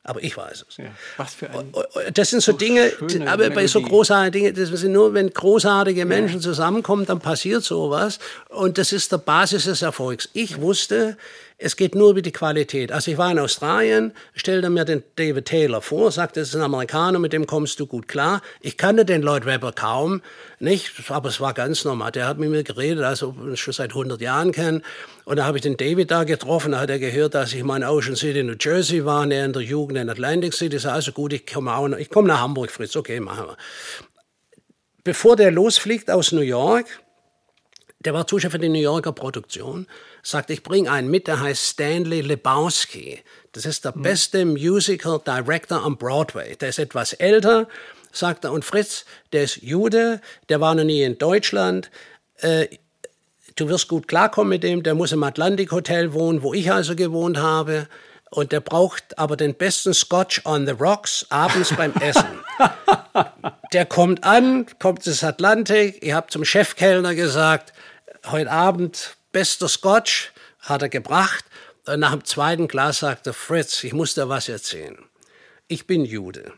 Speaker 4: Aber ich weiß es. Ja, was für ein das sind so, so Dinge, aber bei so großartigen Dingen, das sind nur, wenn großartige Menschen ja. zusammenkommen, dann passiert sowas. Und das ist der Basis des Erfolgs. Ich wusste, es geht nur über die Qualität. Also ich war in Australien, stellte mir den David Taylor vor, sagte, das ist ein Amerikaner, mit dem kommst du gut klar. Ich kannte den Lloyd Webber kaum, nicht, aber es war ganz normal. Der hat mit mir geredet, also schon seit 100 Jahren kennen. Und da habe ich den David da getroffen, da hat er gehört, dass ich mal in Ocean City, New Jersey war, in der Jugend in Atlantic City. Ich sage, also gut, ich komme auch, komme nach Hamburg, Fritz, okay, machen wir. Bevor der losfliegt aus New York, der war Zuschauer für die New Yorker Produktion, sagt, ich bringe einen mit, der heißt Stanley Lebowski. Das ist der hm. beste Musical Director am Broadway. Der ist etwas älter, sagt er. Und Fritz, der ist Jude, der war noch nie in Deutschland. Äh, du wirst gut klarkommen mit dem. Der muss im Atlantic Hotel wohnen, wo ich also gewohnt habe. Und der braucht aber den besten Scotch on the Rocks abends beim Essen. Der kommt an, kommt ins Atlantik. Ich habe zum Chefkellner gesagt, heute Abend bester Scotch hat er gebracht. Und nach dem zweiten Glas sagte Fritz, ich muss dir was erzählen. Ich bin Jude.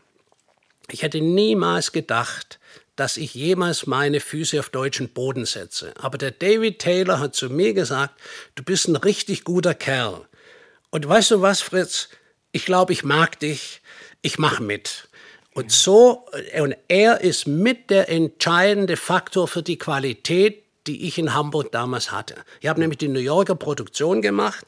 Speaker 4: Ich hätte niemals gedacht, dass ich jemals meine Füße auf deutschen Boden setze. Aber der David Taylor hat zu mir gesagt, du bist ein richtig guter Kerl. Und weißt du was, Fritz? Ich glaube, ich mag dich. Ich mache mit. Und so, und er ist mit der entscheidende Faktor für die Qualität die ich in Hamburg damals hatte. Ich habe nämlich die New Yorker Produktion gemacht.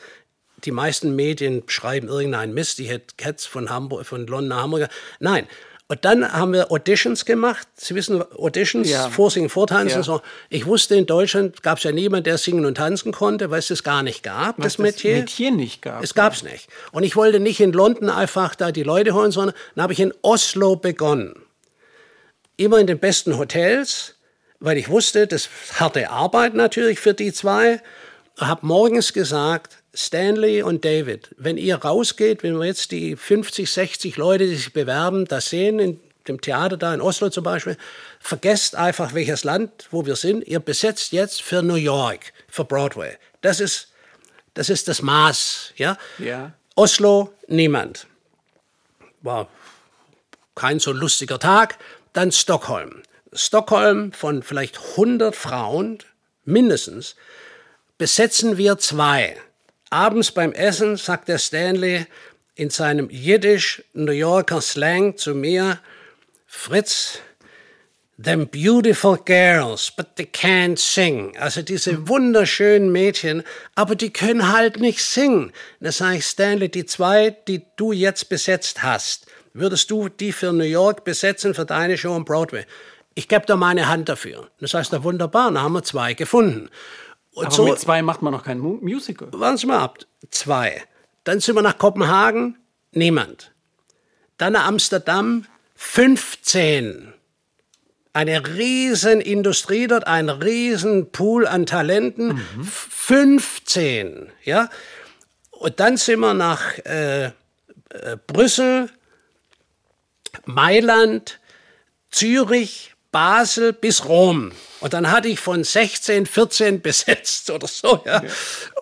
Speaker 4: Die meisten Medien schreiben irgendeinen Mist, die hätte Cats von Hamburg, von London nach Hamburg. Nein. Und dann haben wir Auditions gemacht. Sie wissen, Auditions, ja. Vorsingen, Vortanzen. Ja. So. Ich wusste, in Deutschland gab es ja niemanden, der singen und tanzen konnte, weil es das gar nicht gab,
Speaker 3: Was
Speaker 4: das Metier.
Speaker 3: Das Metier nicht gab.
Speaker 4: Es gab es nicht. Und ich wollte nicht in London einfach da die Leute holen, sondern dann habe ich in Oslo begonnen. Immer in den besten Hotels weil ich wusste, das harte Arbeit natürlich für die zwei. Habe morgens gesagt, Stanley und David, wenn ihr rausgeht, wenn wir jetzt die 50, 60 Leute, die sich bewerben, das sehen in dem Theater da in Oslo zum Beispiel, vergesst einfach, welches Land, wo wir sind. Ihr besetzt jetzt für New York, für Broadway. Das ist das, ist das Maß. Ja?
Speaker 3: ja.
Speaker 4: Oslo, niemand. War kein so lustiger Tag. Dann Stockholm. Stockholm von vielleicht 100 Frauen, mindestens, besetzen wir zwei. Abends beim Essen sagt der Stanley in seinem jiddisch-New Yorker Slang zu mir, Fritz, them beautiful girls, but they can't sing. Also diese wunderschönen Mädchen, aber die können halt nicht singen. Da sage ich, Stanley, die zwei, die du jetzt besetzt hast, würdest du die für New York besetzen, für deine Show am Broadway? Ich gebe da meine Hand dafür. Das heißt, da wunderbar, da haben wir zwei gefunden.
Speaker 3: Und Aber so, mit zwei macht man noch kein Musical.
Speaker 4: Warten Sie mal ab, zwei. Dann sind wir nach Kopenhagen, niemand. Dann nach Amsterdam, 15. Eine riesen Industrie dort, ein riesen Pool an Talenten, mhm. 15. Ja? Und dann sind wir nach äh, äh, Brüssel, Mailand, Zürich, Basel bis Rom. Und dann hatte ich von 16, 14 besetzt oder so. Ja. ja.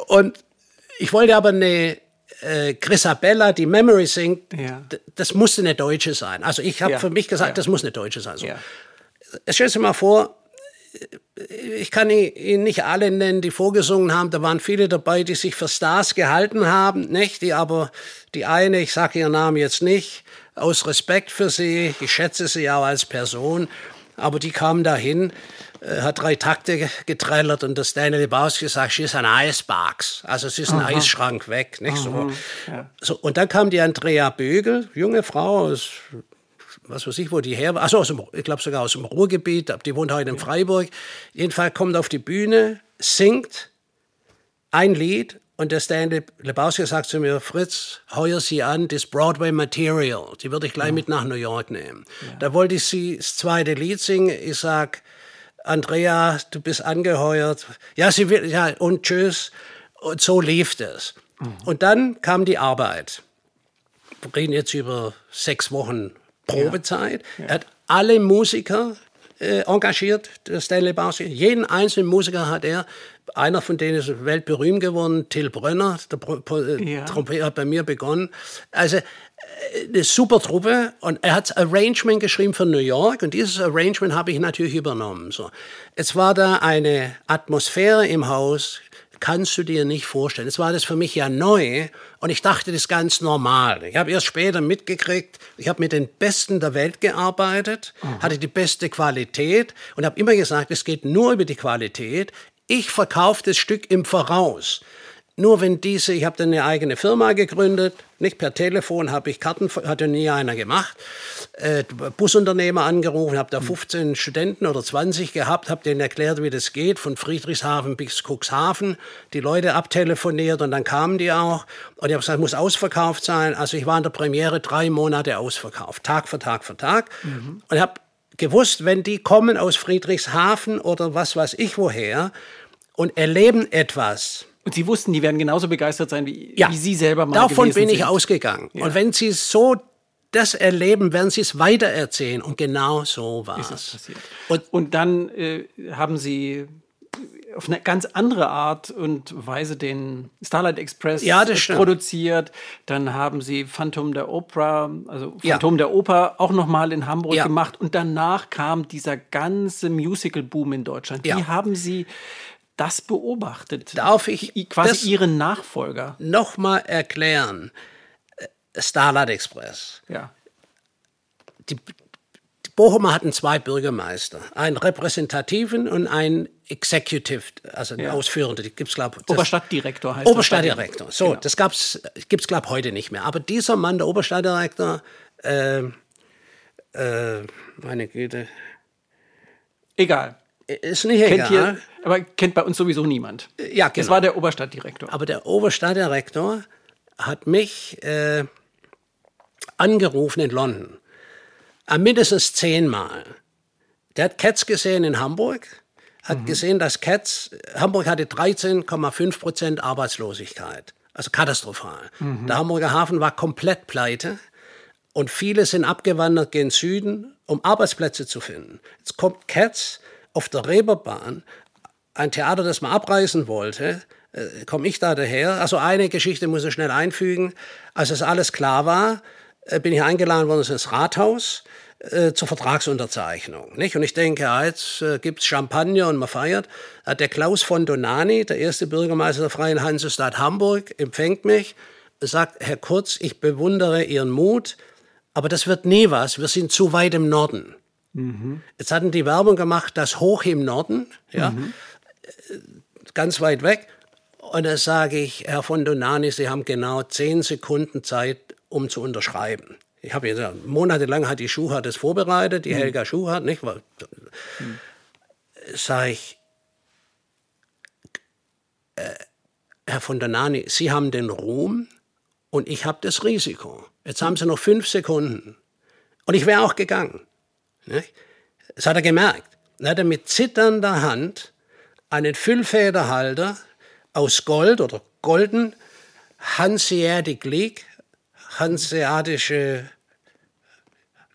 Speaker 4: Und ich wollte aber eine äh, Grisabella, die Memory singt, ja. das musste eine Deutsche sein. Also ich habe ja. für mich gesagt, das muss eine Deutsche sein. So. Ja. Stellen Sie mal vor, ich kann Ihnen nicht alle nennen, die vorgesungen haben. Da waren viele dabei, die sich für Stars gehalten haben, nicht? Die aber, die eine, ich sage ihren Namen jetzt nicht, aus Respekt für sie, ich schätze sie auch als Person, aber die kam dahin, äh, hat drei Takte getrellert und das Daniel Baus gesagt, ist ein Eisbox. Also sie ist ein Aha. Eisschrank weg. Nicht? So. Ja. so. Und dann kam die Andrea Bögel, junge Frau aus was weiß ich, wo die her war, also aus dem, ich glaube sogar aus dem Ruhrgebiet, die wohnt heute in Freiburg. Jedenfalls kommt auf die Bühne, singt ein Lied und der Stanley Lebowski sagt zu mir, Fritz, heuer Sie an, das Broadway Material. Die würde ich gleich ja. mit nach New York nehmen. Ja. Da wollte ich sie das zweite Lied singen. Ich sag, Andrea, du bist angeheuert. Ja, sie will, ja, und tschüss. Und so lief es. Mhm. Und dann kam die Arbeit. Wir reden jetzt über sechs Wochen Probezeit. Ja. Er hat alle Musiker äh, engagiert, der Stanley Bowski. Jeden einzelnen Musiker hat er einer von denen ist weltberühmt geworden, Till Brönner, der äh, ja. Trompet hat bei mir begonnen. Also äh, eine super Truppe und er hat Arrangement geschrieben für New York und dieses Arrangement habe ich natürlich übernommen. So. Es war da eine Atmosphäre im Haus, kannst du dir nicht vorstellen. Es war das für mich ja neu und ich dachte, das ist ganz normal. Ich habe erst später mitgekriegt, ich habe mit den Besten der Welt gearbeitet, mhm. hatte die beste Qualität und habe immer gesagt, es geht nur über die Qualität. Ich verkaufe das Stück im Voraus. Nur wenn diese, ich habe dann eine eigene Firma gegründet, nicht per Telefon habe ich Karten, hat ja nie einer gemacht, äh, Busunternehmer angerufen, habe da 15 mhm. Studenten oder 20 gehabt, habe denen erklärt, wie das geht, von Friedrichshafen bis Cuxhaven, die Leute abtelefoniert und dann kamen die auch. Und ich habe gesagt, muss ausverkauft sein. Also ich war in der Premiere drei Monate ausverkauft, Tag für Tag für Tag. Mhm. Und habe gewusst, wenn die kommen aus Friedrichshafen oder was weiß ich woher und erleben etwas,
Speaker 3: und Sie wussten, die werden genauso begeistert sein, wie, ja, wie Sie selber mal
Speaker 4: Davon bin ich sind. ausgegangen. Ja. Und wenn Sie so das erleben, werden Sie es weitererzählen. Und genau so war es.
Speaker 3: Und, und dann äh, haben Sie auf eine ganz andere Art und Weise den Starlight Express
Speaker 4: ja,
Speaker 3: produziert. Dann haben sie Phantom der Opera, also Phantom ja. der Oper auch nochmal in Hamburg ja. gemacht. Und danach kam dieser ganze Musical-Boom in Deutschland. Wie haben Sie das beobachtet?
Speaker 4: Darf ich
Speaker 3: quasi Ihren Nachfolger
Speaker 4: nochmal erklären? Äh, Starlight Express.
Speaker 3: Ja.
Speaker 4: Die, die Bochumer hatten zwei Bürgermeister, einen repräsentativen und einen Executive, also einen ja. ausführenden. Die gibt's glaube
Speaker 3: Oberstadtdirektor heißt
Speaker 4: Oberstadtdirektor. So, genau. das gab's gibt's glaube heute nicht mehr. Aber dieser Mann, der Oberstadtdirektor, äh, äh, meine Güte.
Speaker 3: Egal.
Speaker 4: Ist nicht kennt egal. Hier,
Speaker 3: aber kennt bei uns sowieso niemand.
Speaker 4: Ja, genau.
Speaker 3: Das war der Oberstadtdirektor.
Speaker 4: Aber der Oberstadtdirektor hat mich äh, angerufen in London. Äh, mindestens zehnmal. Der hat Cats gesehen in Hamburg, hat mhm. gesehen, dass Cats, Hamburg hatte 13,5 Prozent Arbeitslosigkeit. Also katastrophal. Mhm. Der Hamburger Hafen war komplett pleite. Und viele sind abgewandert gen Süden, um Arbeitsplätze zu finden. Jetzt kommt Cats, auf der Reeperbahn ein Theater, das man abreißen wollte, äh, komme ich da daher. Also eine Geschichte muss ich schnell einfügen. Als es alles klar war, äh, bin ich eingeladen worden ins Rathaus äh, zur Vertragsunterzeichnung. Nicht? Und ich denke, ja, jetzt äh, gibt's Champagner und man feiert. Hat der Klaus von Donani, der erste Bürgermeister der Freien Hansestadt Hamburg, empfängt mich, sagt, Herr Kurz, ich bewundere Ihren Mut, aber das wird nie was, wir sind zu weit im Norden. Mhm. Jetzt hatten die Werbung gemacht, das hoch im Norden, ja, mhm. ganz weit weg. Und da sage ich, Herr von Donani, Sie haben genau zehn Sekunden Zeit, um zu unterschreiben. Ich habe jetzt monatelang hat die Schuhart das vorbereitet, die mhm. Helga Schuhart, nicht? Mhm. Sage ich, äh, Herr von Donani, Sie haben den Ruhm und ich habe das Risiko. Jetzt haben Sie noch fünf Sekunden. Und ich wäre auch gegangen. Nicht? Das hat er gemerkt. Dann hat er mit zitternder Hand einen Füllfederhalter aus Gold oder golden Hanseatic League, Hanseatische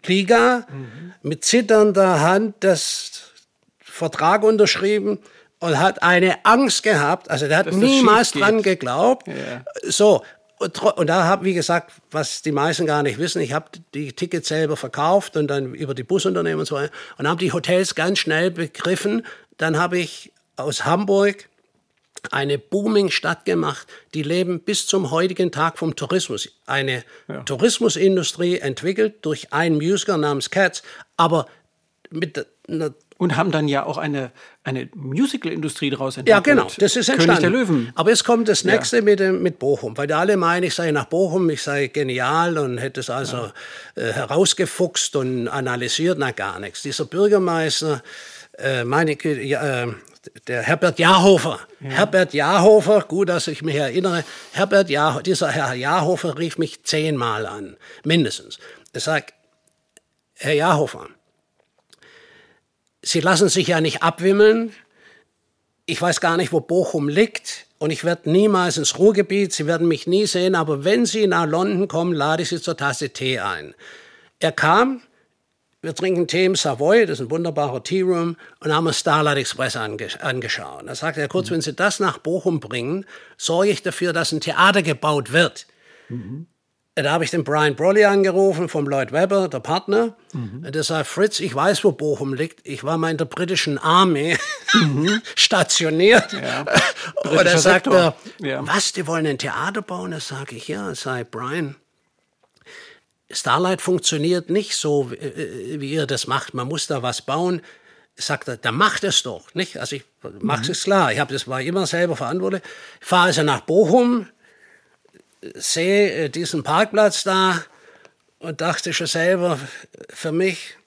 Speaker 4: Liga, mhm. mit zitternder Hand das Vertrag unterschrieben und hat eine Angst gehabt. Also der hat Dass niemals dran geglaubt. Ja. So, und da habe, wie gesagt, was die meisten gar nicht wissen, ich habe die Tickets selber verkauft und dann über die Busunternehmen und so weiter. Und haben die Hotels ganz schnell begriffen. Dann habe ich aus Hamburg eine Booming-Stadt gemacht. Die leben bis zum heutigen Tag vom Tourismus. Eine ja. Tourismusindustrie entwickelt durch einen Musiker namens Cats, aber mit einer
Speaker 3: und haben dann ja auch eine, eine Musical-Industrie daraus
Speaker 4: entwickelt. Ja, genau, das ist entstanden.
Speaker 3: König der Löwen.
Speaker 4: Aber jetzt kommt das nächste ja. mit, mit Bochum, weil alle meinen, ich sei nach Bochum, ich sei genial und hätte es also ja. äh, herausgefuchst und analysiert, na gar nichts. Dieser Bürgermeister, äh, meine, äh, der Herbert Jahrhofer. Ja. Herbert Jahrhofer, gut, dass ich mich erinnere, Herbert Jahrhofer, dieser Herr Jahrhofer rief mich zehnmal an, mindestens. Er sagt, Herr Jahrhofer, Sie lassen sich ja nicht abwimmeln. Ich weiß gar nicht, wo Bochum liegt. Und ich werde niemals ins Ruhrgebiet, Sie werden mich nie sehen, aber wenn Sie nach London kommen, lade ich Sie zur Tasse Tee ein. Er kam, wir trinken Tee im Savoy, das ist ein wunderbarer Tea Room, und haben uns Starlight Express ange angeschaut. Da sagte er kurz, mhm. wenn Sie das nach Bochum bringen, sorge ich dafür, dass ein Theater gebaut wird. Mhm. Da habe ich den Brian Brolly angerufen vom Lloyd Webber, der Partner. Mhm. Der sagt, Fritz, ich weiß, wo Bochum liegt. Ich war mal in der britischen Armee mhm. stationiert. Ja. Und er sagt er, ja. was, die wollen ein Theater bauen? Da sage ich, ja. Sei Brian, Starlight funktioniert nicht so, wie ihr das macht. Man muss da was bauen. Sagt er, dann macht es doch, nicht? Also ich mache mhm. es klar. Ich habe das war immer selber verantwortlich. Ich fahre also nach Bochum, sehe äh, diesen Parkplatz da und dachte schon selber für mich,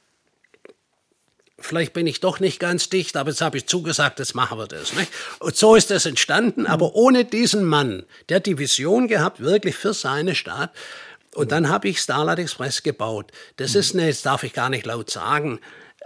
Speaker 4: vielleicht bin ich doch nicht ganz dicht, aber jetzt habe ich zugesagt, jetzt machen wir das. Nicht? Und so ist das entstanden, mhm. aber ohne diesen Mann, der die Vision gehabt, wirklich für seine Stadt. Und dann habe ich Starlight Express gebaut. Das ist eine, jetzt darf ich gar nicht laut sagen,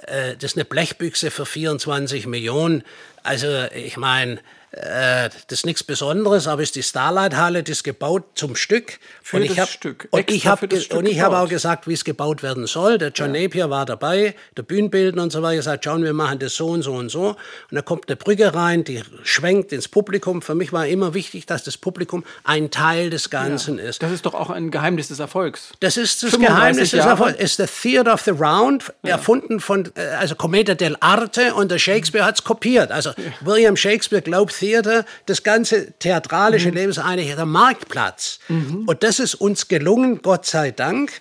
Speaker 4: äh, das ist eine Blechbüchse für 24 Millionen. Also ich meine, äh, das ist nichts Besonderes, aber es ist die Starlight-Halle, die ist gebaut zum Stück.
Speaker 3: Für und das hab, Stück.
Speaker 4: Und ich habe hab auch gesagt, wie es gebaut werden soll. Der John ja. Napier war dabei, der Bühnenbildner und so weiter. gesagt, John, wir machen das so und so und so. Und da kommt eine Brücke rein, die schwenkt ins Publikum. Für mich war immer wichtig, dass das Publikum ein Teil des Ganzen
Speaker 3: ja.
Speaker 4: ist.
Speaker 3: Das ist doch auch ein Geheimnis des Erfolgs.
Speaker 4: Das ist das Geheimnis des Erfolgs. Es ist der Theater of the Round, ja. erfunden von, äh, also Commedia dell'arte und der Shakespeare hat es kopiert. Also William Shakespeare glaubt Theater, das ganze theatralische mhm. Leben ist eigentlich der Marktplatz. Mhm. Und das ist uns gelungen, Gott sei Dank.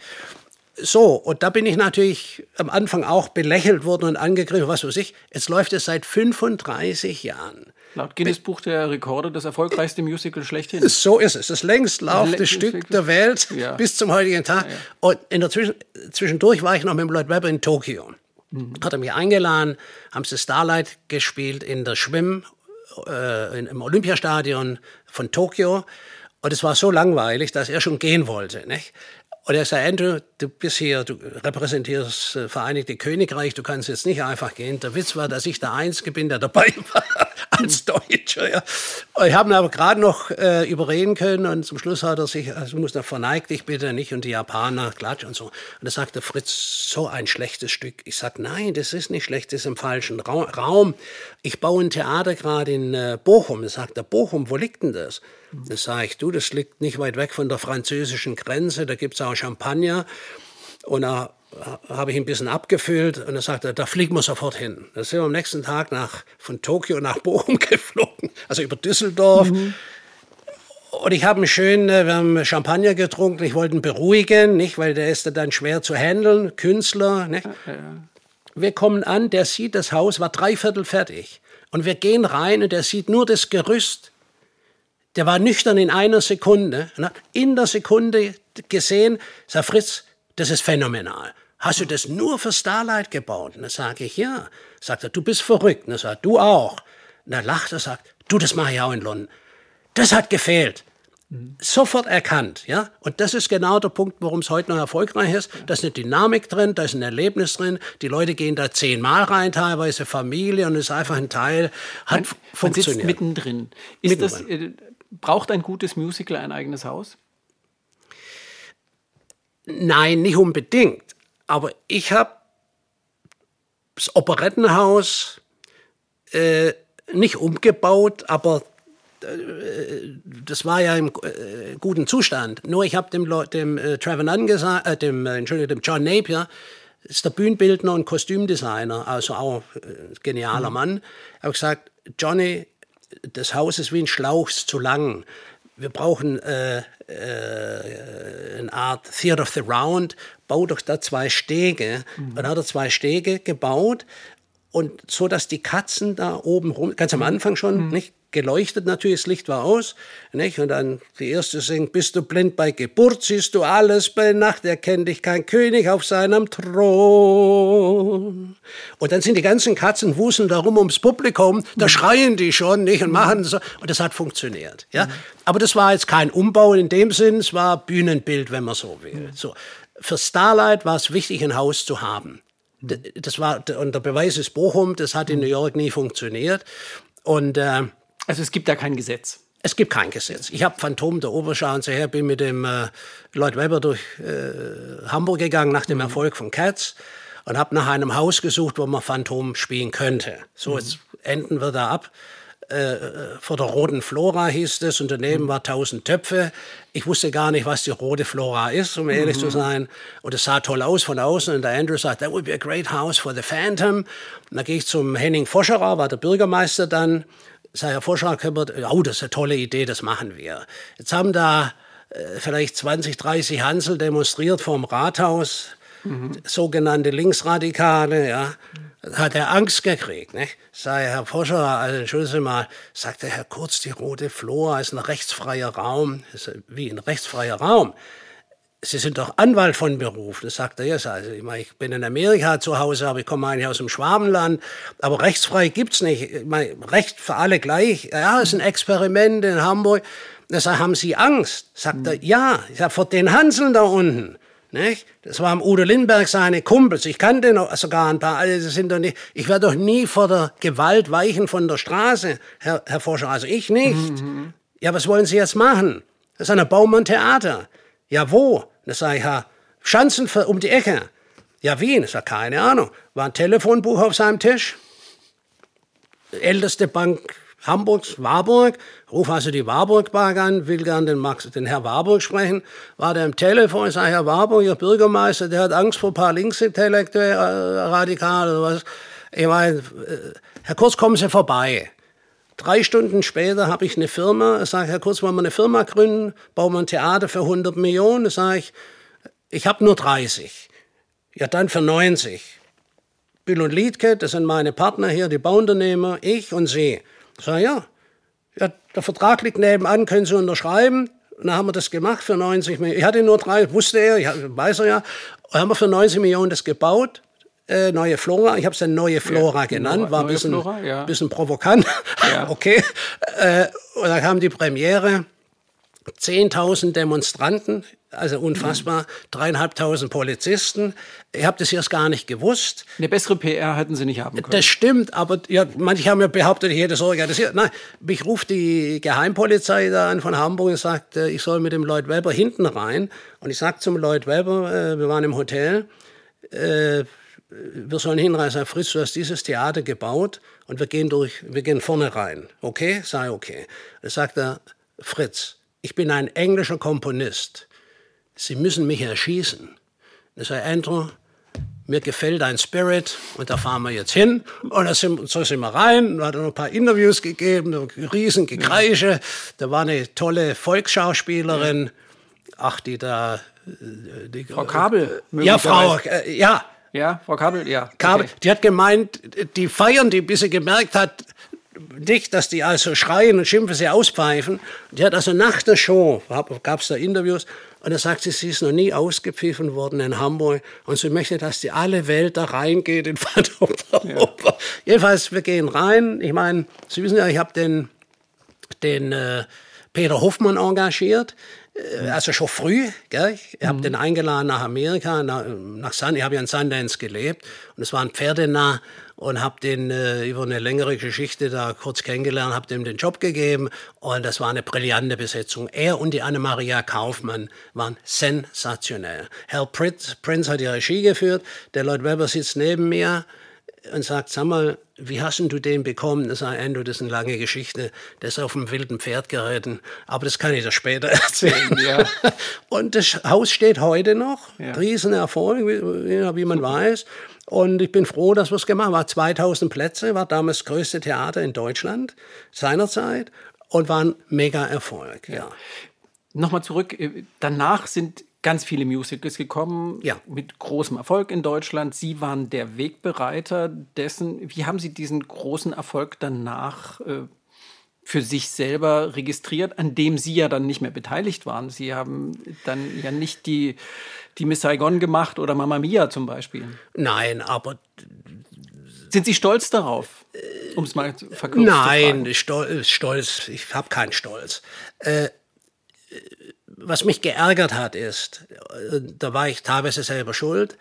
Speaker 4: So, und da bin ich natürlich am Anfang auch belächelt worden und angegriffen, was weiß ich. Jetzt läuft es seit 35 Jahren.
Speaker 3: Laut Guinness Buch der Rekorde das erfolgreichste Musical schlechthin.
Speaker 4: So ist es. Das längst laufende Stück der Welt ja. bis zum heutigen Tag. Ja, ja. Und in der Zwischen zwischendurch war ich noch mit dem Lloyd Webber in Tokio. Mhm. Hat er mich eingeladen, haben sie Starlight gespielt in der Schwimm- äh, im Olympiastadion von Tokio. Und es war so langweilig, dass er schon gehen wollte. Nicht? Und er sagt, Andrew, du bist hier, du repräsentierst das äh, Vereinigte Königreich, du kannst jetzt nicht einfach gehen. Der Witz war, dass ich der Einzige bin, der dabei war als Deutscher. Ja. Ich habe ihn aber gerade noch äh, überreden können und zum Schluss hat er sich, also muss er verneigt dich bitte nicht und die Japaner klatsch und so. Und da sagte Fritz, so ein schlechtes Stück. Ich sag, nein, das ist nicht schlecht, das ist im falschen Raum. Ich baue ein Theater gerade in äh, Bochum. Da sagt er, Bochum, wo liegt denn das? Da sage ich, du, das liegt nicht weit weg von der französischen Grenze, da gibt es auch Champagner. Und da habe ich ein bisschen abgefüllt und er sagte, da fliegen wir sofort hin. Da sind wir am nächsten Tag nach, von Tokio nach Bochum geflogen, also über Düsseldorf. Mhm. Und ich habe schön, äh, wir haben Champagner getrunken, ich wollte ihn beruhigen, nicht, weil der ist dann schwer zu handeln, Künstler. Nicht? Ja, ja. Wir kommen an, der sieht das Haus, war dreiviertel fertig. Und wir gehen rein und der sieht nur das Gerüst der war nüchtern in einer Sekunde, in der Sekunde gesehen, sagt Fritz, das ist phänomenal. Hast du das nur für Starlight gebaut? Und dann sage ich, ja. Sagt er, du bist verrückt. Und dann sagt du auch. Und dann lacht er, sagt, du, das mache ich auch in London. Das hat gefehlt. Sofort erkannt, ja. Und das ist genau der Punkt, warum es heute noch erfolgreich ist. Da ist eine Dynamik drin, da ist ein Erlebnis drin. Die Leute gehen da zehnmal rein, teilweise Familie, und es ist einfach ein Teil, hat man, funktioniert.
Speaker 3: Man sitzt mittendrin. Ist mittendrin. das, äh, Braucht ein gutes Musical ein eigenes Haus?
Speaker 4: Nein, nicht unbedingt. Aber ich habe das Operettenhaus äh, nicht umgebaut, aber äh, das war ja im äh, guten Zustand. Nur ich habe dem, dem äh, Trevor Nunn gesagt, äh, dem, äh, Entschuldigung, dem John Napier, ist der Bühnenbildner und Kostümdesigner, also auch ein genialer mhm. Mann, habe gesagt, Johnny, das Haus ist wie ein Schlauch, ist zu lang. Wir brauchen äh, äh, eine Art Theater of the Round. Bau doch da zwei Stege. Mhm. Dann hat er zwei Stege gebaut und so, dass die Katzen da oben rum, ganz am Anfang schon, mhm. nicht geleuchtet natürlich, das Licht war aus. Nicht? Und dann die erste singt, bist du blind bei Geburt, siehst du alles bei Nacht, erkennt dich kein König auf seinem Thron. Und dann sind die ganzen Katzen wuseln da rum ums Publikum, da mhm. schreien die schon nicht und machen so. Und das hat funktioniert. Ja? Mhm. Aber das war jetzt kein Umbau in dem Sinn, es war Bühnenbild, wenn man so will. Mhm. So. Für Starlight war es wichtig, ein Haus zu haben. Das war, und der Beweis ist Bochum, das hat in New York nie funktioniert. Und äh,
Speaker 3: also es gibt da kein Gesetz.
Speaker 4: Es gibt kein Gesetz. Ich habe Phantom der Oberschau und so her, bin mit dem äh, Lloyd Webber durch äh, Hamburg gegangen nach dem mhm. Erfolg von Cats und habe nach einem Haus gesucht, wo man Phantom spielen könnte. So, mhm. jetzt enden wir da ab. äh, vor der roten Flora hieß es und daneben war tausend Töpfe. Ich wusste gar nicht, was die rote Flora ist, um ehrlich mhm. zu sein. Und es sah toll aus von außen. Und der Andrew sagt, that would be a great house for the Phantom. Und dann gehe ich zum Henning Foscherer, war der Bürgermeister dann. Sag, Herr Foscherer, oh, das ist eine tolle Idee, das machen wir. Jetzt haben da äh, vielleicht 20, 30 Hansel demonstriert vor dem Rathaus, mhm. sogenannte Linksradikale, ja hat er Angst gekriegt. Nicht? Sei Herr Forscher, also entschuldigen Sie mal, sagte Herr Kurz, die rote Flora ist ein rechtsfreier Raum. Ist wie ein rechtsfreier Raum. Sie sind doch Anwalt von Beruf. Das sagt er jetzt. Also ich, meine, ich bin in Amerika zu Hause, aber ich komme eigentlich aus dem Schwabenland. Aber rechtsfrei gibt's nicht. Ich meine, Recht für alle gleich. Ja, ist ein Experiment in Hamburg. Da sagt, haben Sie Angst? Sagt er, ja. Ich sag, vor den Hanseln da unten. Nicht? Das waren Udo Lindbergh seine Kumpels. Ich kannte noch sogar ein paar. Also sind doch nicht, ich werde doch nie vor der Gewalt weichen von der Straße, Herr, Herr Forscher. Also ich nicht. Mhm. Ja, was wollen Sie jetzt machen? Das ist ein Baumann Theater. Ja, wo? Das sage ich, ja, Schanzen um die Ecke. Ja, Wien. Das war keine Ahnung. War ein Telefonbuch auf seinem Tisch. Älteste Bank Hamburgs, Warburg, ruf also die Warburg Bank an, will gern den, Max, den Herr Warburg sprechen, war der im Telefon, ich sage, Herr Warburg, Ihr Bürgermeister, der hat Angst vor ein paar Linksintellektuelle, äh, radikal oder was. Ich meine, äh, Herr Kurz, kommen Sie vorbei. Drei Stunden später habe ich eine Firma, ich sage, Herr Kurz, wollen wir eine Firma gründen, bauen wir ein Theater für 100 Millionen, ich sage ich, ich habe nur 30. Ja, dann für 90. Bill und Liedke, das sind meine Partner hier, die Bauunternehmer, ich und Sie. Sag ja. ja, der Vertrag liegt nebenan, können Sie unterschreiben. Und dann haben wir das gemacht für 90 Millionen. Ich hatte nur drei, wusste er, ich, weiß er ja. Und haben wir für 90 Millionen das gebaut. Äh, neue Flora, ich habe es dann neue Flora ja, genannt, war ein bisschen, Flora, ja. bisschen provokant. Ja. okay. Äh, und dann kam die Premiere. 10.000 Demonstranten, also unfassbar, dreieinhalbtausend Polizisten. Ich habe das erst gar nicht gewusst.
Speaker 3: Eine bessere PR hätten Sie nicht haben können.
Speaker 4: Das stimmt, aber ja, manche haben ja behauptet, ich hätte es organisiert. Nein, mich ruft die Geheimpolizei da an von Hamburg und sagt, äh, ich soll mit dem Lloyd Webber hinten rein. Und ich sage zum Lloyd Webber, äh, wir waren im Hotel, äh, wir sollen hinreisen, Herr Fritz, du hast dieses Theater gebaut und wir gehen durch, wir gehen vorne rein. Okay? Sei okay. Da sagt er, Fritz, ich bin ein englischer Komponist. Sie müssen mich erschießen. Ich sage, Andrew, mir gefällt dein Spirit und da fahren wir jetzt hin. Und da sind, so sind wir rein, da hat er noch ein paar Interviews gegeben, riesen Gekreische. Da war eine tolle Volksschauspielerin, ach, die da...
Speaker 3: Äh, die, Frau Kabel.
Speaker 4: Ja, Frau, äh, ja.
Speaker 3: Ja, Frau Kabel, ja.
Speaker 4: Kabel, okay. Die hat gemeint, die feiern die, bis sie gemerkt hat, nicht, dass die also schreien und schimpfen, sie auspfeifen. Die hat also nach der Show, gab es da Interviews, und da sagt sie, sie ist noch nie ausgepfiffen worden in Hamburg und sie möchte, dass die alle Welt da reingeht in Europa. Ja. Jedenfalls, wir gehen rein. Ich meine, Sie wissen ja, ich habe den, den äh, Peter Hoffmann engagiert. Äh, also schon früh, gell? ich habe mhm. den eingeladen nach Amerika, nach, nach Sun, ich habe ja in Sundance gelebt und es war ein Pferdenah und habe den äh, über eine längere Geschichte da kurz kennengelernt, habe dem den Job gegeben und das war eine brillante Besetzung. Er und die Anne-Maria Kaufmann waren sensationell. Hal Prince, Prince hat die Regie geführt, der Lloyd Webber sitzt neben mir und sagt, sag mal, wie hast du den bekommen? Das sagt Andrew, das ist eine lange Geschichte. Der ist auf einem wilden Pferd geritten. Aber das kann ich dir später erzählen. Ja. Und das Haus steht heute noch. Ja. Riesenerfolg, wie, wie man weiß. Und ich bin froh, dass wir es gemacht haben. War 2000 Plätze, war damals das größte Theater in Deutschland seinerzeit und war ein mega Erfolg. Ja. ja.
Speaker 3: Nochmal zurück. Äh, danach sind ganz viele Musicals gekommen, ja. mit großem Erfolg in Deutschland. Sie waren der Wegbereiter dessen. Wie haben Sie diesen großen Erfolg danach äh, für sich selber registriert, an dem Sie ja dann nicht mehr beteiligt waren? Sie haben dann ja nicht die, die Miss Saigon gemacht oder Mamma Mia zum Beispiel.
Speaker 4: Nein, aber
Speaker 3: sind Sie stolz darauf, um es mal verkürzt
Speaker 4: Nein, zu Stolz, Stolz, ich habe keinen Stolz. Äh, was mich geärgert hat, ist, da war ich teilweise selber schuld,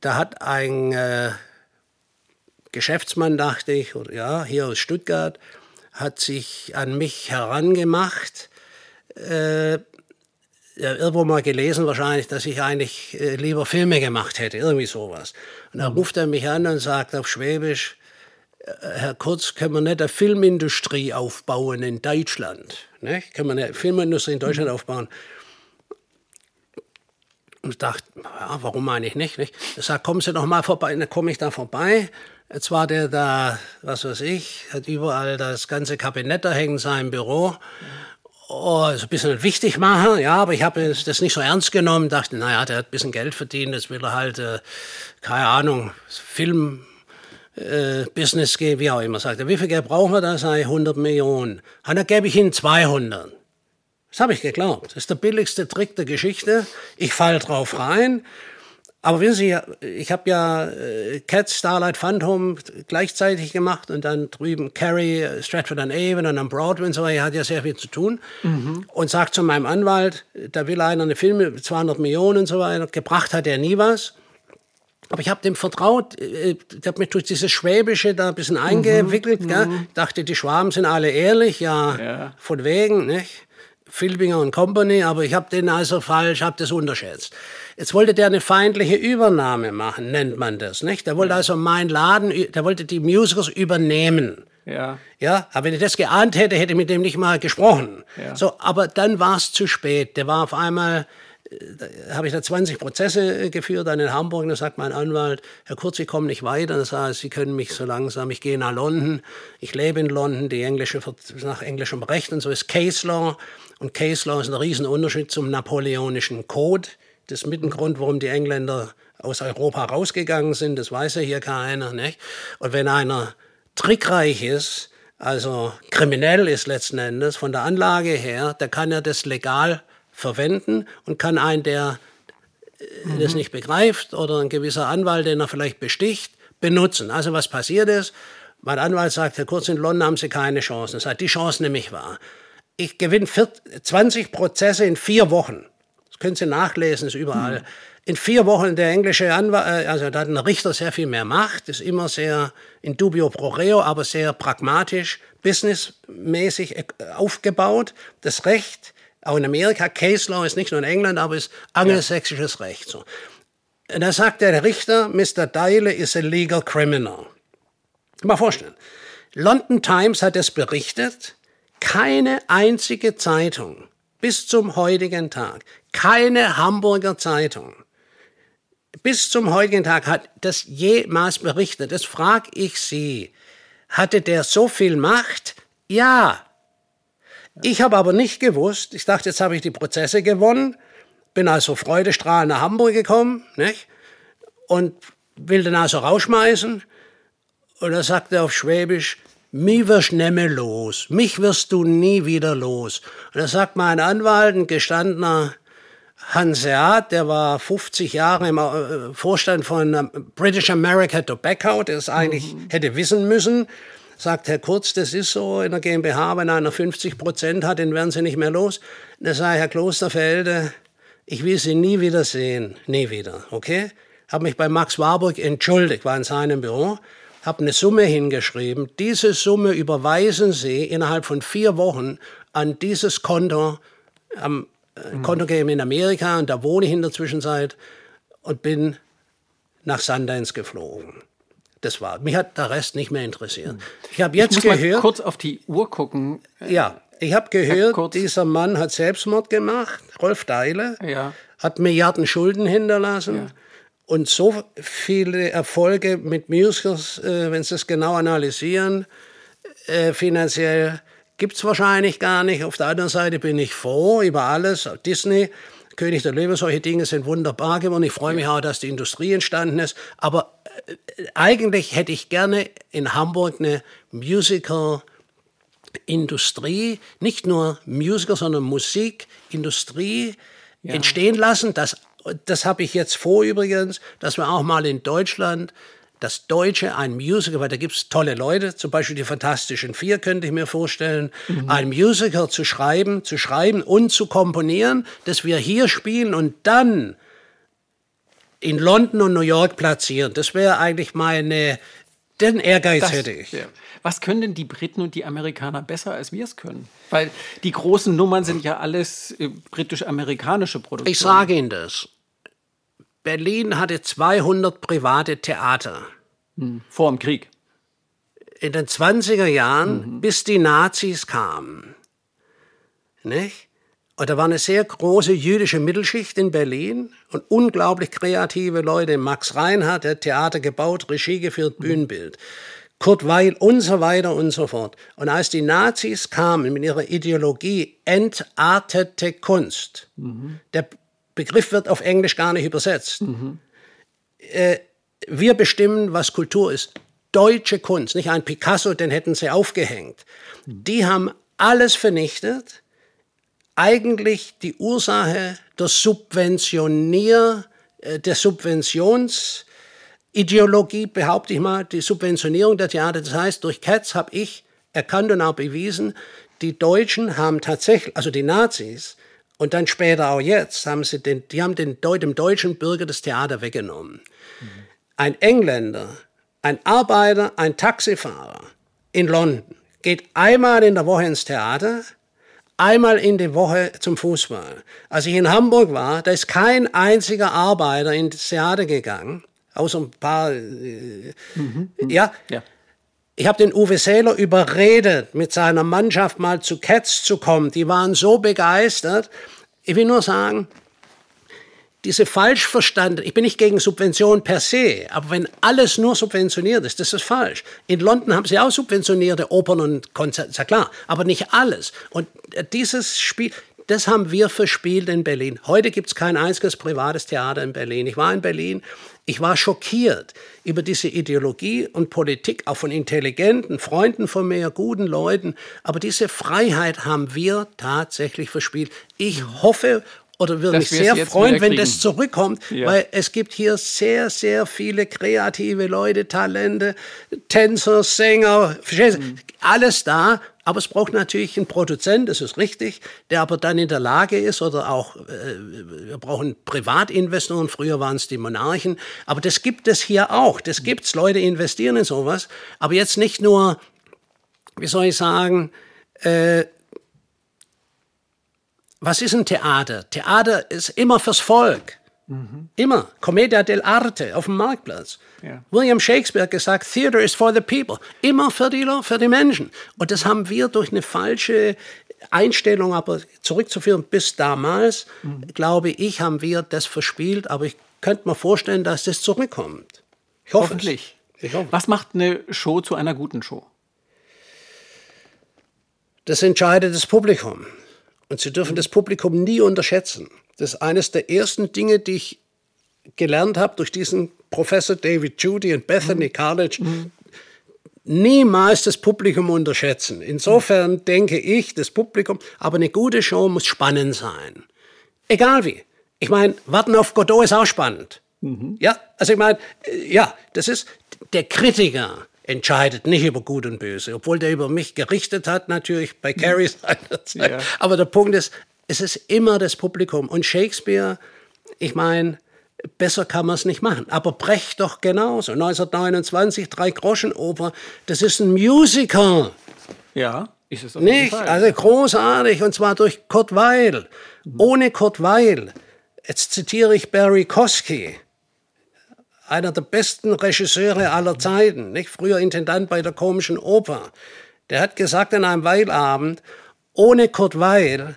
Speaker 4: da hat ein äh, Geschäftsmann, dachte ich, oder, ja, hier aus Stuttgart, hat sich an mich herangemacht, äh, ja, irgendwo mal gelesen wahrscheinlich, dass ich eigentlich äh, lieber Filme gemacht hätte, irgendwie sowas. Und dann ruft er mich an und sagt auf Schwäbisch, Herr Kurz, können wir nicht eine Filmindustrie aufbauen in Deutschland? Ne? Können wir eine Filmindustrie in Deutschland aufbauen? Und dachte, ja, warum meine ich nicht? nicht? Ich sage, kommen Sie doch mal vorbei. Dann komme ich da vorbei. Jetzt war der da, was weiß ich, hat überall das ganze Kabinett da hängen, sein Büro. Oh, so ein bisschen wichtig machen, ja, aber ich habe das nicht so ernst genommen. Dachte, naja, der hat ein bisschen Geld verdient, das will er halt, äh, keine Ahnung, Film, äh, Business gehen, wie auch immer. Sagt er, wie viel Geld brauchen wir da? Sag ich, 100 Millionen. Und dann gebe ich Ihnen 200. Das habe ich geglaubt. Das ist der billigste Trick der Geschichte. Ich fall drauf rein. Aber wissen Sie, ich habe ja äh, Cat, Starlight, Phantom gleichzeitig gemacht und dann drüben Carrie, Stratford on Avon und dann Broadway und so weiter. Hat ja sehr viel zu tun. Mhm. Und sagt zu meinem Anwalt, da will einer eine Filme, 200 Millionen und so weiter. Gebracht hat er nie was. Aber ich habe dem vertraut, ich habe mich durch dieses Schwäbische da ein bisschen eingewickelt. Mhm, gell? Mhm. dachte, die Schwaben sind alle ehrlich, ja, ja. von wegen, nicht? Filbinger und Company, aber ich habe den also falsch, habe das unterschätzt. Jetzt wollte der eine feindliche Übernahme machen, nennt man das, nicht? Der wollte also meinen Laden, der wollte die Musicals übernehmen. Ja. Ja, aber wenn ich das geahnt hätte, hätte ich mit dem nicht mal gesprochen. Ja. So, aber dann war es zu spät. Der war auf einmal habe ich da 20 Prozesse äh, geführt dann in Hamburg. Und da sagt mein Anwalt, Herr Kurz, ich komme nicht weiter. Das heißt, Sie können mich so langsam, ich gehe nach London. Ich lebe in London, die englische, nach englischem Recht und so ist Case Law. Und Case Law ist ein Riesenunterschied zum napoleonischen Code. Das ist mit ein Grund, warum die Engländer aus Europa rausgegangen sind. Das weiß ja hier keiner. Nicht? Und wenn einer trickreich ist, also kriminell ist letzten Endes von der Anlage her, der kann ja das legal verwenden und kann einen, der mhm. das nicht begreift oder ein gewisser Anwalt, den er vielleicht besticht, benutzen. Also was passiert ist, mein Anwalt sagt, Herr Kurz, in London haben Sie keine Chance. Er sagt, die Chance nehme ich wahr. Ich gewinne 20 Prozesse in vier Wochen. Das können Sie nachlesen, ist überall. Mhm. In vier Wochen der englische Anwalt, äh, also da hat ein Richter sehr viel mehr Macht, ist immer sehr in dubio pro reo, aber sehr pragmatisch, businessmäßig äh, aufgebaut. Das Recht auch in Amerika, Case Law ist nicht nur in England, aber ist angelsächsisches ja. Recht. So. Und da sagt der Richter, Mr. Dyle is a legal criminal. Mal vorstellen. London Times hat es berichtet, keine einzige Zeitung bis zum heutigen Tag, keine Hamburger Zeitung bis zum heutigen Tag hat das jemals berichtet. Das frage ich Sie. Hatte der so viel Macht? Ja, ich habe aber nicht gewusst, ich dachte, jetzt habe ich die Prozesse gewonnen, bin also freudestrahlend nach Hamburg gekommen, nicht? Und will den also rausschmeißen. Und er sagte auf Schwäbisch, mich wirst nimmer los, mich wirst du nie wieder los. Und da sagt mein Anwalt, ein gestandener Hanseat, der war 50 Jahre im äh, Vorstand von ähm, British America Tobacco, der es eigentlich mhm. hätte wissen müssen, sagt Herr Kurz, das ist so in der GmbH, wenn einer 50 Prozent hat, dann werden Sie nicht mehr los. Da sage Herr Klosterfelde, ich will Sie nie wieder sehen, nie wieder, okay? Habe mich bei Max Warburg entschuldigt, war in seinem Büro, habe eine Summe hingeschrieben. Diese Summe überweisen Sie innerhalb von vier Wochen an dieses Konto, am mhm. Konto gegeben in Amerika und da wohne ich in der Zwischenzeit und bin nach Sundance geflogen. Das war. Mich hat der Rest nicht mehr interessiert. Hm. Ich habe jetzt ich muss gehört.
Speaker 3: Mal kurz auf die Uhr gucken.
Speaker 4: Ja, ich habe gehört, dieser Mann hat Selbstmord gemacht, Rolf Deile, ja. hat Milliarden Schulden hinterlassen. Ja. Und so viele Erfolge mit Musicals, äh, wenn Sie es genau analysieren, äh, finanziell gibt es wahrscheinlich gar nicht. Auf der anderen Seite bin ich froh über alles. Disney, König der Löwen, solche Dinge sind wunderbar geworden. Ich freue mich auch, dass die Industrie entstanden ist. Aber eigentlich hätte ich gerne in Hamburg eine Musical-Industrie, nicht nur Musical, sondern Musikindustrie ja. entstehen lassen. Das, das habe ich jetzt vor übrigens, dass wir auch mal in Deutschland das Deutsche, ein Musical, weil da gibt es tolle Leute, zum Beispiel die Fantastischen Vier könnte ich mir vorstellen, mhm. ein Musical zu schreiben, zu schreiben und zu komponieren, das wir hier spielen und dann in London und New York platzieren. Das wäre eigentlich meine, den Ehrgeiz das, hätte ich. Ja.
Speaker 3: Was können denn die Briten und die Amerikaner besser, als wir es können? Weil die großen Nummern sind ja alles äh, britisch-amerikanische Produkte.
Speaker 4: Ich sage Ihnen das. Berlin hatte 200 private Theater.
Speaker 3: Hm, vor dem Krieg.
Speaker 4: in den 20er Jahren, mhm. bis die Nazis kamen. Nicht? Und da war eine sehr große jüdische Mittelschicht in Berlin und unglaublich kreative Leute. Max Reinhardt, der Theater gebaut, Regie geführt, Bühnenbild. Kurt Weil und so weiter und so fort. Und als die Nazis kamen mit ihrer Ideologie entartete Kunst, mhm. der Begriff wird auf Englisch gar nicht übersetzt. Mhm. Äh, wir bestimmen, was Kultur ist. Deutsche Kunst, nicht ein Picasso, den hätten sie aufgehängt. Mhm. Die haben alles vernichtet eigentlich die Ursache der Subventionier, äh, der Subventionsideologie, behaupte ich mal, die Subventionierung der Theater. Das heißt, durch Katz habe ich erkannt und auch bewiesen, die Deutschen haben tatsächlich, also die Nazis, und dann später auch jetzt, haben sie den, die haben den, dem deutschen Bürger das Theater weggenommen. Mhm. Ein Engländer, ein Arbeiter, ein Taxifahrer in London geht einmal in der Woche ins Theater, einmal in die Woche zum Fußball. Als ich in Hamburg war, da ist kein einziger Arbeiter ins Theater gegangen, außer ein paar. Äh, mhm, ja. ja. Ich habe den Uwe Seeler überredet, mit seiner Mannschaft mal zu Cats zu kommen. Die waren so begeistert. Ich will nur sagen, diese falsch verstanden, ich bin nicht gegen Subventionen per se, aber wenn alles nur subventioniert ist, das ist falsch. In London haben sie auch subventionierte Opern und Konzerte, ist ja klar, aber nicht alles. Und dieses Spiel, das haben wir verspielt in Berlin. Heute gibt es kein einziges privates Theater in Berlin. Ich war in Berlin, ich war schockiert über diese Ideologie und Politik, auch von intelligenten Freunden von mir, guten Leuten. Aber diese Freiheit haben wir tatsächlich verspielt. Ich hoffe oder würde mich sehr freuen, wenn das zurückkommt, ja. weil es gibt hier sehr, sehr viele kreative Leute, Talente, Tänzer, Sänger, mhm. alles da. Aber es braucht natürlich einen Produzent, das ist richtig, der aber dann in der Lage ist oder auch, äh, wir brauchen Privatinvestoren, früher waren es die Monarchen, aber das gibt es hier auch, das gibt's, Leute investieren in sowas, aber jetzt nicht nur, wie soll ich sagen, äh, was ist ein Theater? Theater ist immer fürs Volk. Mhm. Immer. Commedia dell'arte auf dem Marktplatz. Ja. William Shakespeare hat gesagt, Theater is for the people. Immer für die, für die Menschen. Und das haben wir durch eine falsche Einstellung aber zurückzuführen bis damals, mhm. glaube ich, haben wir das verspielt. Aber ich könnte mir vorstellen, dass das zurückkommt.
Speaker 3: Ich hoffe Hoffentlich. Ich hoffe. Was macht eine Show zu einer guten Show?
Speaker 4: Das entscheidet das Publikum. Und Sie dürfen das Publikum nie unterschätzen. Das ist eines der ersten Dinge, die ich gelernt habe durch diesen Professor David Judy und Bethany College. Mhm. Niemals das Publikum unterschätzen. Insofern denke ich, das Publikum, aber eine gute Show muss spannend sein. Egal wie. Ich meine, Warten auf Godot ist auch spannend. Mhm. Ja, also ich meine, äh, ja, das ist der Kritiker entscheidet nicht über Gut und Böse, obwohl der über mich gerichtet hat, natürlich bei Carrie seiner Zeit. Ja. Aber der Punkt ist, es ist immer das Publikum. Und Shakespeare, ich meine, besser kann man es nicht machen. Aber Brecht doch genauso. 1929, drei Groschen Oper, das ist ein Musical.
Speaker 3: Ja, ist es
Speaker 4: auf Nicht? Fall. Also großartig, und zwar durch Kurt Weil. Mhm. Ohne Kurt Weil, jetzt zitiere ich Barry Kosky, einer der besten Regisseure aller Zeiten, nicht? früher Intendant bei der Komischen Oper, der hat gesagt an einem Weilabend, ohne Kurt Weil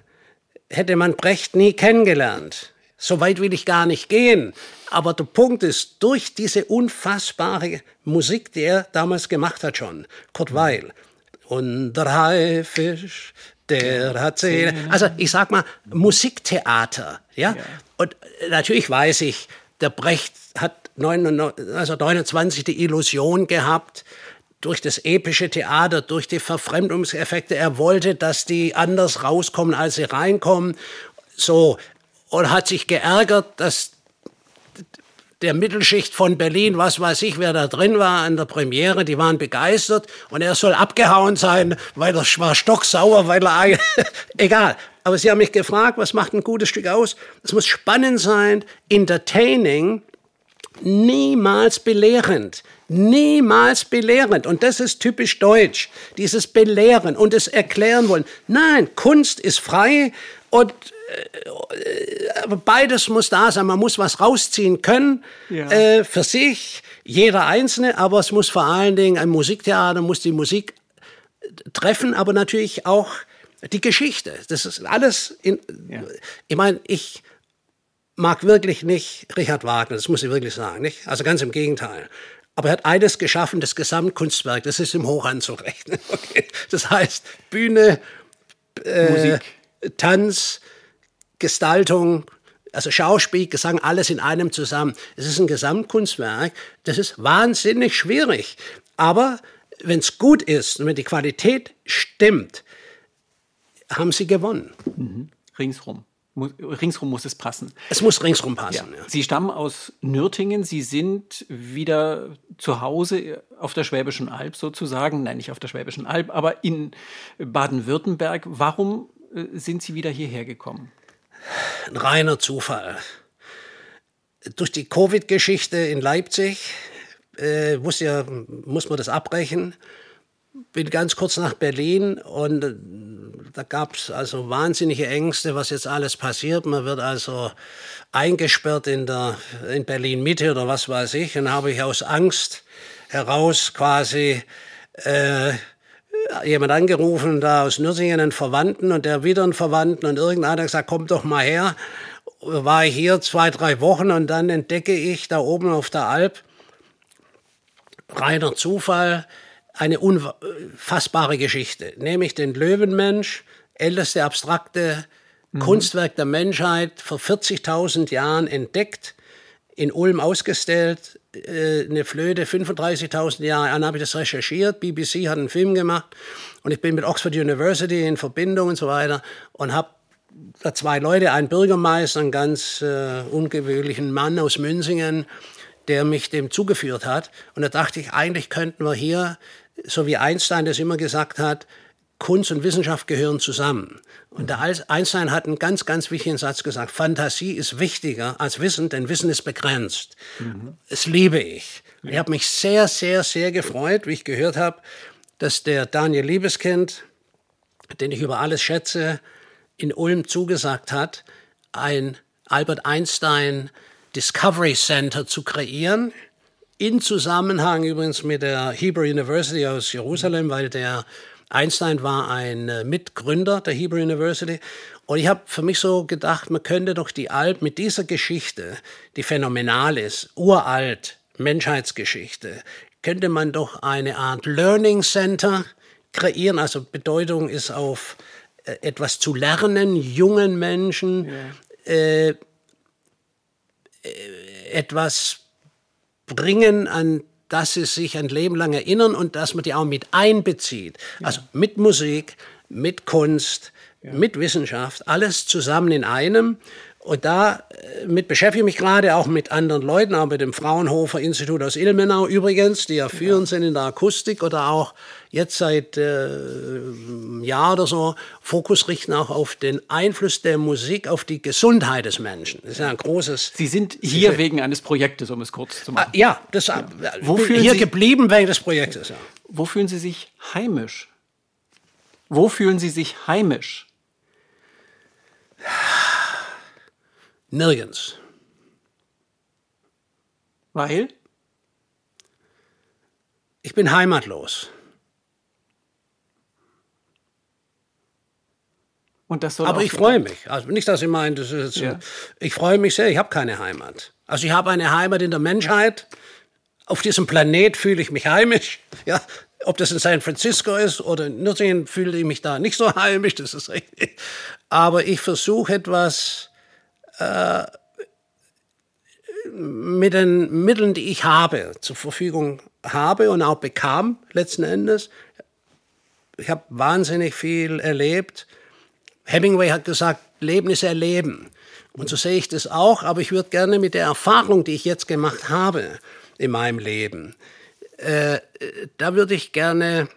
Speaker 4: hätte man Brecht nie kennengelernt. So weit will ich gar nicht gehen. Aber der Punkt ist, durch diese unfassbare Musik, die er damals gemacht hat schon, Kurt Weil, und der Haifisch, der hat Zähne. Also ich sag mal, Musiktheater. Ja? ja? Und natürlich weiß ich, der Brecht hat 1929 die Illusion gehabt, durch das epische Theater, durch die Verfremdungseffekte. Er wollte, dass die anders rauskommen, als sie reinkommen. So. Und hat sich geärgert, dass der Mittelschicht von Berlin, was weiß ich, wer da drin war an der Premiere, die waren begeistert und er soll abgehauen sein, weil er war stocksauer, weil er, egal. Aber sie haben mich gefragt, was macht ein gutes Stück aus? Es muss spannend sein, entertaining, niemals belehrend. Niemals belehrend. Und das ist typisch deutsch. Dieses Belehren und das Erklären wollen. Nein, Kunst ist frei und äh, beides muss da sein. Man muss was rausziehen können ja. äh, für sich. jeder Einzelne, aber es muss vor allen Dingen ein Musiktheater, muss die Musik treffen, aber natürlich auch die Geschichte. Das ist alles in, ja. ich meine, ich mag wirklich nicht Richard Wagner, das muss ich wirklich sagen, nicht? Also ganz im Gegenteil. Aber er hat eines geschaffen, das Gesamtkunstwerk, das ist im Hoch anzurechnen. Okay? Das heißt, Bühne, äh, Tanz, Gestaltung, also Schauspiel, Gesang, alles in einem zusammen. Es ist ein Gesamtkunstwerk, das ist wahnsinnig schwierig. Aber wenn es gut ist und wenn die Qualität stimmt, haben sie gewonnen.
Speaker 3: Mhm. Ringsrum. Ringsrum muss es passen.
Speaker 4: Es muss ringsrum passen.
Speaker 3: Ja. Ja. Sie stammen aus Nürtingen. Sie sind wieder zu Hause auf der Schwäbischen Alb sozusagen. Nein, nicht auf der Schwäbischen Alb, aber in Baden-Württemberg. Warum äh, sind Sie wieder hierher gekommen?
Speaker 4: Ein reiner Zufall. Durch die Covid-Geschichte in Leipzig äh, muss, ja, muss man das abbrechen bin ganz kurz nach Berlin und äh, da gab es also wahnsinnige Ängste, was jetzt alles passiert. Man wird also eingesperrt in, der, in Berlin Mitte oder was weiß ich. Und habe ich aus Angst heraus quasi äh, jemand angerufen, da aus Nürzingen einen Verwandten und der wieder einen Verwandten und irgendeiner hat gesagt, komm doch mal her. War ich hier zwei, drei Wochen und dann entdecke ich da oben auf der Alp, reiner Zufall, eine unfassbare Geschichte, nämlich den Löwenmensch, älteste abstrakte mhm. Kunstwerk der Menschheit, vor 40.000 Jahren entdeckt, in Ulm ausgestellt, äh, eine Flöte 35.000 Jahre an habe ich das recherchiert, BBC hat einen Film gemacht und ich bin mit Oxford University in Verbindung und so weiter und habe da zwei Leute, einen Bürgermeister, einen ganz äh, ungewöhnlichen Mann aus Münzingen, der mich dem zugeführt hat. Und da dachte ich, eigentlich könnten wir hier so wie Einstein das immer gesagt hat, Kunst und Wissenschaft gehören zusammen. Und der Einstein hat einen ganz, ganz wichtigen Satz gesagt, Fantasie ist wichtiger als Wissen, denn Wissen ist begrenzt. Mhm. Das liebe ich. Ich habe mich sehr, sehr, sehr gefreut, wie ich gehört habe, dass der Daniel Liebeskind, den ich über alles schätze, in Ulm zugesagt hat, ein Albert Einstein Discovery Center zu kreieren in Zusammenhang übrigens mit der Hebrew University aus Jerusalem, weil der Einstein war ein äh, Mitgründer der Hebrew University. Und ich habe für mich so gedacht, man könnte doch die Alp mit dieser Geschichte, die phänomenal ist, uralt, Menschheitsgeschichte, könnte man doch eine Art Learning Center kreieren. Also Bedeutung ist auf äh, etwas zu lernen, jungen Menschen ja. äh, äh etwas bringen, an das sie sich ein Leben lang erinnern und dass man die auch mit einbezieht. Ja. Also mit Musik, mit Kunst, ja. mit Wissenschaft, alles zusammen in einem. Und da äh, mit beschäftige ich mich gerade auch mit anderen Leuten, auch mit dem Fraunhofer Institut aus Ilmenau übrigens, die ja führend sind in der Akustik oder auch jetzt seit äh, einem Jahr oder so Fokus richten auch auf den Einfluss der Musik auf die Gesundheit des Menschen. Das ist ja ein großes.
Speaker 3: Sie sind hier wegen eines Projektes, um es kurz zu machen.
Speaker 4: Ah, ja, das ja. Wo hier Sie, geblieben wegen des Projektes. Ja.
Speaker 3: Wo fühlen Sie sich heimisch? Wo fühlen Sie sich heimisch?
Speaker 4: Nirgends.
Speaker 3: Weil?
Speaker 4: Ich bin heimatlos. Aber ich freue mich. Also nicht, dass ich meine, das ist ja. ich freue mich sehr. Ich habe keine Heimat. Also ich habe eine Heimat in der Menschheit. Auf diesem Planet fühle ich mich heimisch. Ja, ob das in San Francisco ist oder in Nürtingen fühle ich mich da nicht so heimisch. Das ist richtig. Aber ich versuche etwas mit den Mitteln, die ich habe, zur Verfügung habe und auch bekam letzten Endes. Ich habe wahnsinnig viel erlebt Hemingway hat gesagt, Leben ist Erleben. Und so sehe ich das auch, aber ich würde gerne mit der Erfahrung, die ich jetzt gemacht habe in meinem Leben, äh, da würde ich gerne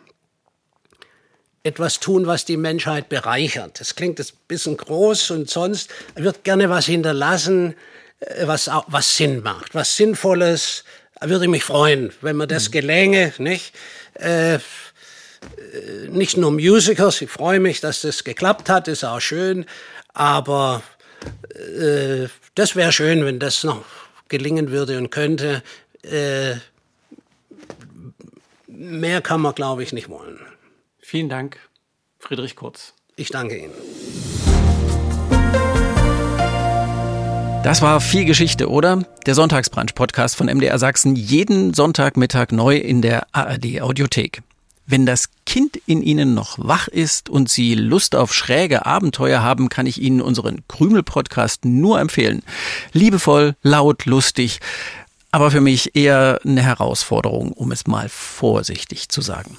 Speaker 4: etwas tun, was die Menschheit bereichert. Das klingt ein bisschen groß und sonst, ich würde gerne was hinterlassen, äh, was, was Sinn macht, was Sinnvolles. Da würde ich mich freuen, wenn mir das mhm. gelänge, nicht? Äh, äh, nicht nur Musicals, ich freue mich, dass das geklappt hat, ist auch schön, aber äh, das wäre schön, wenn das noch gelingen würde und könnte. Äh, mehr kann man, glaube ich, nicht wollen.
Speaker 3: Vielen Dank, Friedrich Kurz.
Speaker 4: Ich danke Ihnen.
Speaker 3: Das war viel Geschichte, oder? Der Sonntagsbrunch-Podcast von MDR Sachsen, jeden Sonntagmittag neu in der ARD Audiothek. Wenn das Kind in Ihnen noch wach ist und Sie Lust auf schräge Abenteuer haben, kann ich Ihnen unseren Krümel-Podcast nur empfehlen. Liebevoll, laut, lustig, aber für mich eher eine Herausforderung, um es mal vorsichtig zu sagen.